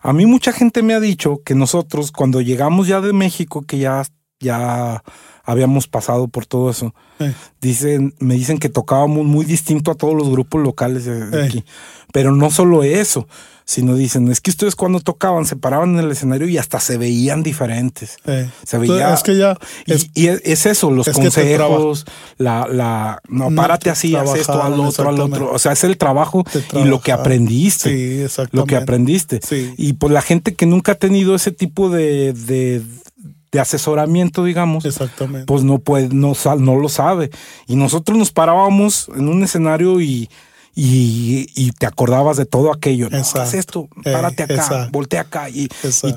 a mí mucha gente me ha dicho que nosotros cuando llegamos ya de México, que ya, ya habíamos pasado por todo eso, Eh, dicen, me dicen que tocábamos muy distinto a todos los grupos locales de, de Eh. aquí. Pero no solo eso, sino dicen, es que ustedes cuando tocaban se paraban en el escenario y hasta se veían diferentes. Se veía- Es que ya. Y es- y es, es eso, los es consejos, la, la, no, párate te así, haz esto, al otro, al otro. O sea, es el trabajo y lo que aprendiste. sí, exactamente. lo que aprendiste. Sí. Y pues la gente que nunca ha tenido ese tipo de, de, de asesoramiento, digamos, Exactamente. pues no puede, no, no lo sabe. Y nosotros nos parábamos en un escenario y, y, y te acordabas de todo aquello. No, haz esto, Eh, párate acá, exacto. voltea acá. Y,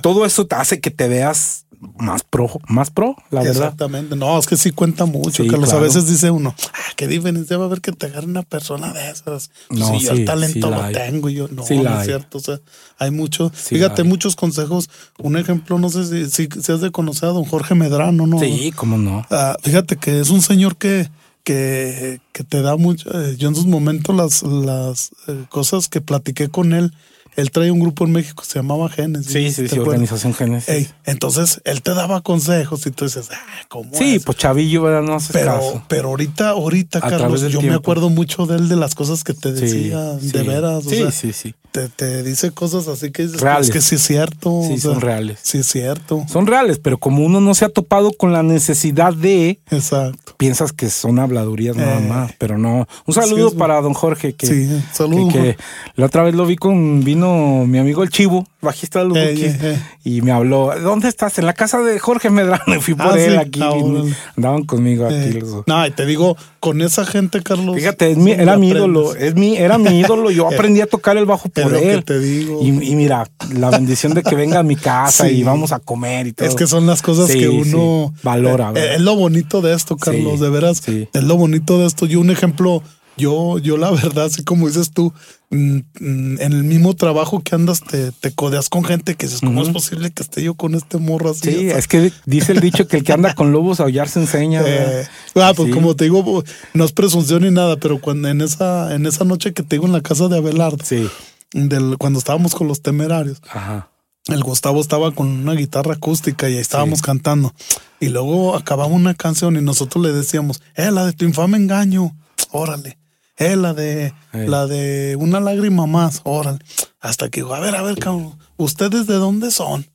todo eso te hace que te veas más pro, más pro, la verdad. Exactamente. No, es que sí cuenta mucho, Sí, Carlos. claro. A veces dice uno, ah, qué diferencia va a haber que te agarre una persona de esas. Pues No, sí, yo el talento sí lo tengo y yo no, no es cierto. O sea, hay mucho. Fíjate, hay. muchos consejos. Un ejemplo, no sé si, si, si has de conocer a don Jorge Medrano, ¿no? Sí, cómo no. Ah, fíjate que es un señor que, que, que te da mucho. eh, yo en sus momentos las, las eh, cosas que platiqué con él, él trae un grupo en México, se llamaba Genes. Sí, sí, ¿te sí? Organización Génesis. Ey, entonces él te daba consejos y tú dices, ah, ¿cómo sí, es? pues Chavillo, ¿verdad? No haces pero, caso. pero ahorita, ahorita, A Carlos, yo me acuerdo mucho de él de las cosas que te decía, sí. de veras. O Sí, sea, sí, sí. Te, te dice cosas así que dices, Reales. es que sí es cierto. Sí, o sea, son reales. Sí es cierto. Son reales, pero como uno no se ha topado con la necesidad de, Exacto. piensas que son habladurías nada Eh. más, pero no. Un saludo para don Jorge, que, Sí, saludos. que, que la otra vez lo vi con, vino mi amigo el Chivo, bajista de los Eh, Bukis, eh, eh. y me habló, ¿dónde estás? En la casa de Jorge Medrano, y fui por Ah, él sí. aquí, órale. andaban conmigo aquí Eh, los dos. no, y te digo, con esa gente, Carlos. Fíjate, es mi- era mi aprendes. ídolo, es mi, era mi ídolo. Yo aprendí a tocar el bajo Es por que él. te digo. Y, y mira, la bendición de que venga a mi casa Sí. y vamos a comer y todo. Es que son las cosas Sí, que uno valora. Eh, ¿verdad? es lo bonito de esto, Carlos, de veras. sí. Es lo bonito de esto. Yo un ejemplo yo, yo la verdad, así como dices tú, mm, mm, en el mismo trabajo que andas, te, te codeas con gente que dices, ¿cómo es posible que esté yo con este morro así? Sí, es que dice el dicho que el que anda con lobos a aullar se enseña. Eh, ah, pues como te digo, no es presunción ni nada, pero cuando en esa, en esa noche que te digo en la casa de Abelardo, sí. del, cuando estábamos con los temerarios, Ajá. el Gustavo estaba con una guitarra acústica y ahí estábamos cantando. Y luego acababa una canción y nosotros le decíamos, eh, la de tu infame engaño, órale. Eh, la de, la de una lágrima más, órale. Hasta que dijo, a ver, a ver, cabrón, ¿ustedes de dónde son?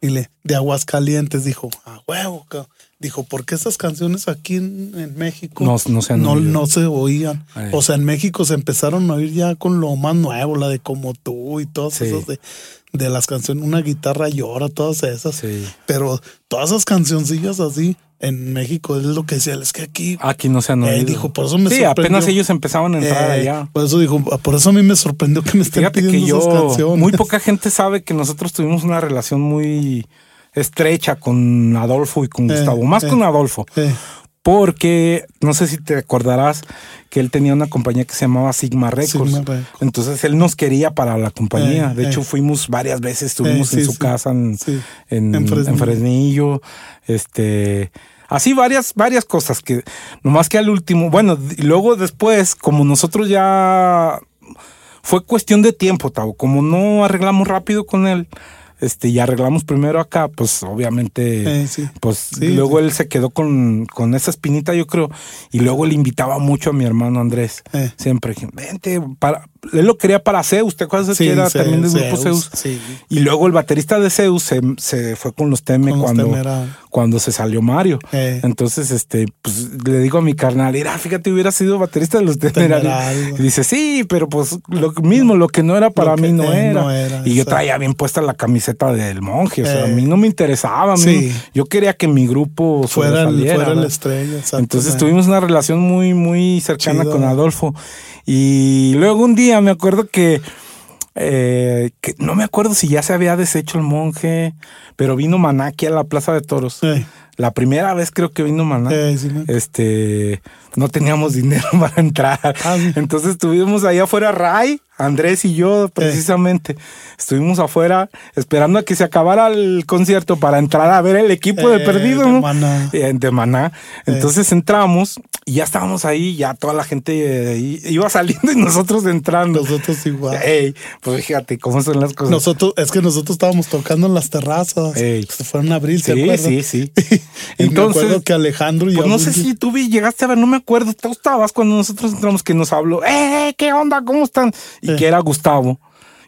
Y le, de Aguascalientes, dijo, a huevo, cabrón. Dijo, ¿por qué esas canciones aquí en, México no, no, se, no, no, se oían? O sea, en México se empezaron a oír ya con lo más nuevo, la de Como tú y todas esas de, de las canciones, una guitarra llora, todas esas. Sí. Pero todas esas cancioncillas así, en México es lo que decía, es que aquí. Aquí no se han oído. dijo, por eso me sí, apenas ellos empezaban a entrar eh, allá. Por eso dijo, por eso a mí me sorprendió que me estén Fíjate pidiendo que yo, esas canciones. Muy poca gente sabe que nosotros tuvimos una relación muy estrecha con Adolfo y con Eh, Gustavo, más eh, con Adolfo. Porque no sé si te acordarás que él tenía una compañía que se llamaba Sigma Records. Sigma Records. Entonces él nos quería para la compañía. Eh, de hecho, eh. fuimos varias veces, estuvimos en su sí. casa en, Sí. en, En Fresnillo. en Fresnillo. Este. Así varias, varias cosas que nomás que al último, bueno, y luego después, como nosotros ya fue cuestión de tiempo, Tavo, como no arreglamos rápido con él, este, y arreglamos primero acá, pues obviamente, Eh, sí. pues Sí, luego sí. él se quedó con, con esa espinita, yo creo, y luego le invitaba mucho a mi hermano Andrés. Eh. Siempre, vente, para, él lo quería para Zeus, ¿te acuerdas Sí, que era Zeus, también del grupo Zeus, Zeus? sí. Y luego el baterista de Zeus se, se fue con los Teme Con los cuando, cuando se salió Mario. Eh. Entonces, este, pues le digo a mi carnal, mira, fíjate, hubiera sido baterista de los Temerarios. Y dice, sí, pero pues lo mismo, lo que no era para mí no, era. no era, Y yo traía bien puesta la camiseta del monje, o sea, a Eh. mí no me interesaba, a mí- Sí. yo quería que mi grupo Fuera, el, fuera estrella. Entonces eh. tuvimos una relación muy, muy cercana Chido. con Adolfo. Y luego un día me acuerdo que, eh, que no me acuerdo si ya se había deshecho el monje, pero vino Maná aquí a la Plaza de Toros. Eh, La primera vez creo que vino Maná. eh, sí, Este, no teníamos dinero para entrar. Ah, sí. Entonces estuvimos allá afuera, Ray, Andrés y yo, precisamente. Estuvimos afuera esperando a que se acabara el concierto para entrar a ver el equipo de Eh, perdido, de ¿no? Maná. Eh, de Maná. Entonces entramos y ya estábamos ahí, ya toda la gente eh, iba saliendo y nosotros entrando. Nosotros igual. Ey, pues fíjate cómo son las cosas. Nosotros, es que nosotros estábamos tocando en las terrazas. Ey. Se fueron a abril, ¿se sí, sí, sí. me Entonces, acuerdo que Alejandro y Pues no sé si tú vi- llegaste a ver, no me acuerdo. Tú estabas cuando nosotros entramos que nos habló, ¡eh, qué onda! ¿Cómo están? Y Eh. que era Gustavo.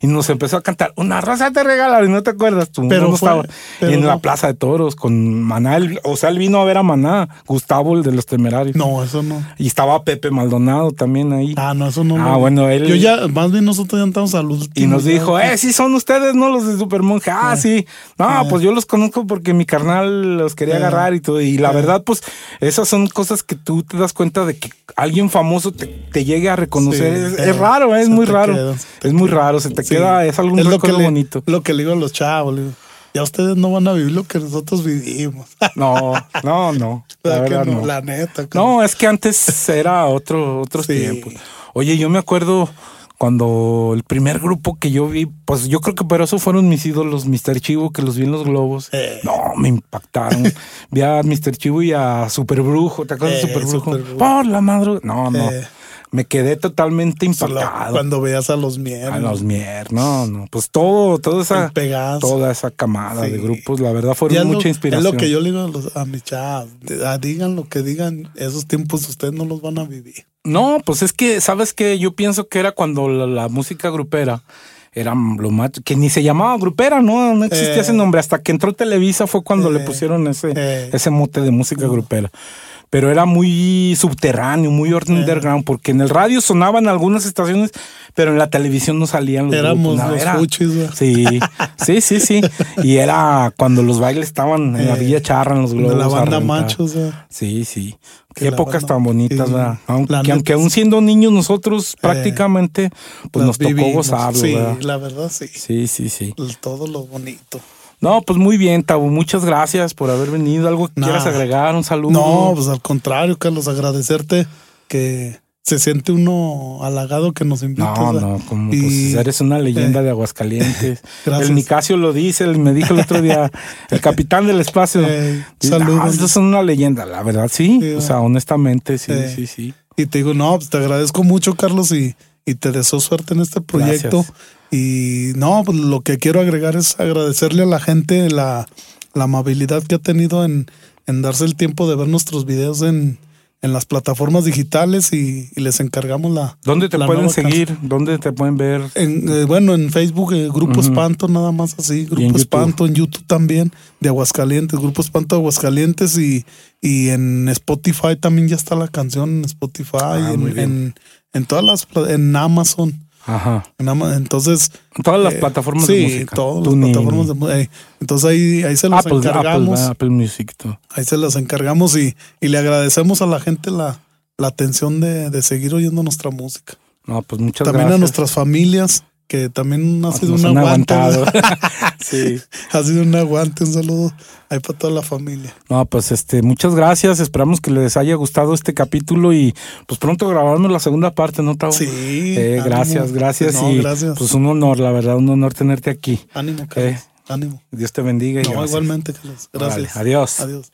Y nos empezó a cantar, una rosa te regalaron, no te acuerdas tú. Pero no fue- estaba pero en la no. Plaza de Toros con Maná. o sea, él vino a ver a Maná, Gustavo, el de los temerarios. No, eso no. Y estaba Pepe Maldonado también ahí. Ah, no, eso no. Ah, lo- bueno, él- Yo ya, más bien nosotros ya estamos al último. Y nos dijo, eh, sí son ustedes, ¿no? Los de Supermonje. Ah, sí. No, pues yo los conozco porque mi carnal los quería Eh. agarrar y todo. Y la verdad, pues, esas son cosas que tú te das cuenta de que alguien famoso te, te llegue a reconocer. Sí, es, es raro, eh, es se muy raro. es muy raro, se te Sí. queda, es algo Es lo que, le, bonito. lo que le digo a los chavos. le digo, ya ustedes no van a vivir lo que nosotros vivimos. No, no, no. La ¿Verdad que verdad, no? no. La neta. No, es que antes era otro, otros Sí. tiempos. Oye, yo me acuerdo cuando el primer grupo que yo vi, pues yo creo que por eso fueron mis ídolos, Mr. Chivo, que los vi en los globos. Eh. No, me impactaron. vi a Mr. Chivo y a Super Brujo, ¿te acuerdas de Eh, Super Brujo? Super Brujo. Por la madre. No, no. Eh. Me quedé totalmente Solo impactado. Cuando veas a los mierdas. A los mier, no, no. Pues todo, toda esa, toda esa camada Sí. de grupos, la verdad fueron lo- mucha inspiración. Es lo que yo le digo a, los- a mis chavos. ah, digan lo que digan, esos tiempos ustedes no los van a vivir. No, pues es que, ¿sabes qué? Yo pienso que era cuando la, la música grupera era lo más. que ni se llamaba grupera, ¿no? No existía Eh. ese nombre. Hasta que entró Televisa fue cuando le Eh. pusieron ese, Eh. ese mote de música grupera. Pero era muy subterráneo, muy Eh. underground, porque en el radio sonaban algunas estaciones, pero en la televisión no salían los Éramos grupos, los era- fuchis. Sí, sí, sí, sí. Y era cuando los bailes estaban en la Eh, Villa Charra, en los De globos. la a banda machos. güey. Sí, sí. Qué la épocas tan bonitas. ¿verdad? Aunque, La aunque aún siendo niños nosotros prácticamente, pues nos tocó vivimos. gozarlo, Sí, ¿verdad? la verdad sí. Sí, sí, sí. Todo lo bonito. No, pues muy bien, Tabu. Muchas gracias por haber venido. ¿Algo que Nah. quieras agregar? Un saludo. No, pues al contrario, Carlos, agradecerte que se siente uno halagado que nos invites. No, no, como Y- pues, eres una leyenda eh, de Aguascalientes. gracias. El Nicasio lo dice, él me dijo el otro día, el capitán del espacio. Eh, saludos. "Ah, estos son una leyenda, la verdad, sí. Sí, o sea, honestamente, sí, Eh. sí, sí. Y te digo, no, pues te agradezco mucho, Carlos, y, y te deseo suerte en este proyecto. Gracias. Y no, pues lo que quiero agregar es agradecerle a la gente la, la amabilidad que ha tenido en, en darse el tiempo de ver nuestros videos en, en las plataformas digitales y, y les encargamos la. ¿Dónde te la pueden canción. seguir? ¿Dónde te pueden ver? En, eh, bueno, en Facebook, eh, Grupo Espanto, nada más así. Grupo YouTube. Espanto, en YouTube también, de Aguascalientes, Grupo Espanto de Aguascalientes y, y en Spotify también ya está la canción, en Spotify, Ah, en, en, en todas las, en Amazon. Ajá. Entonces. Todas las eh, plataformas sí, de música. todas Tuning. las plataformas de música. entonces ahí, ahí se Apple, Apple, encargamos. ¿verdad? Apple Music. todo. ahí se las encargamos y, y le agradecemos a la gente la, la atención de, de seguir oyendo nuestra música. No, pues muchas también gracias. a nuestras familias, que también ha sido Nos un aguante. sí. ha sido un aguante, un saludo ahí para toda la familia. No, pues este, muchas gracias. Esperamos que les haya gustado este capítulo y pues pronto grabarnos la segunda parte, ¿no, Tavo? Sí. Eh, gracias, gracias. No, y gracias. pues un honor, la verdad, un honor tenerte aquí. ánimo, Carlos. eh, Ánimo. Dios te bendiga y No, gracias. igualmente, Carlos. Gracias. adiós. Adiós.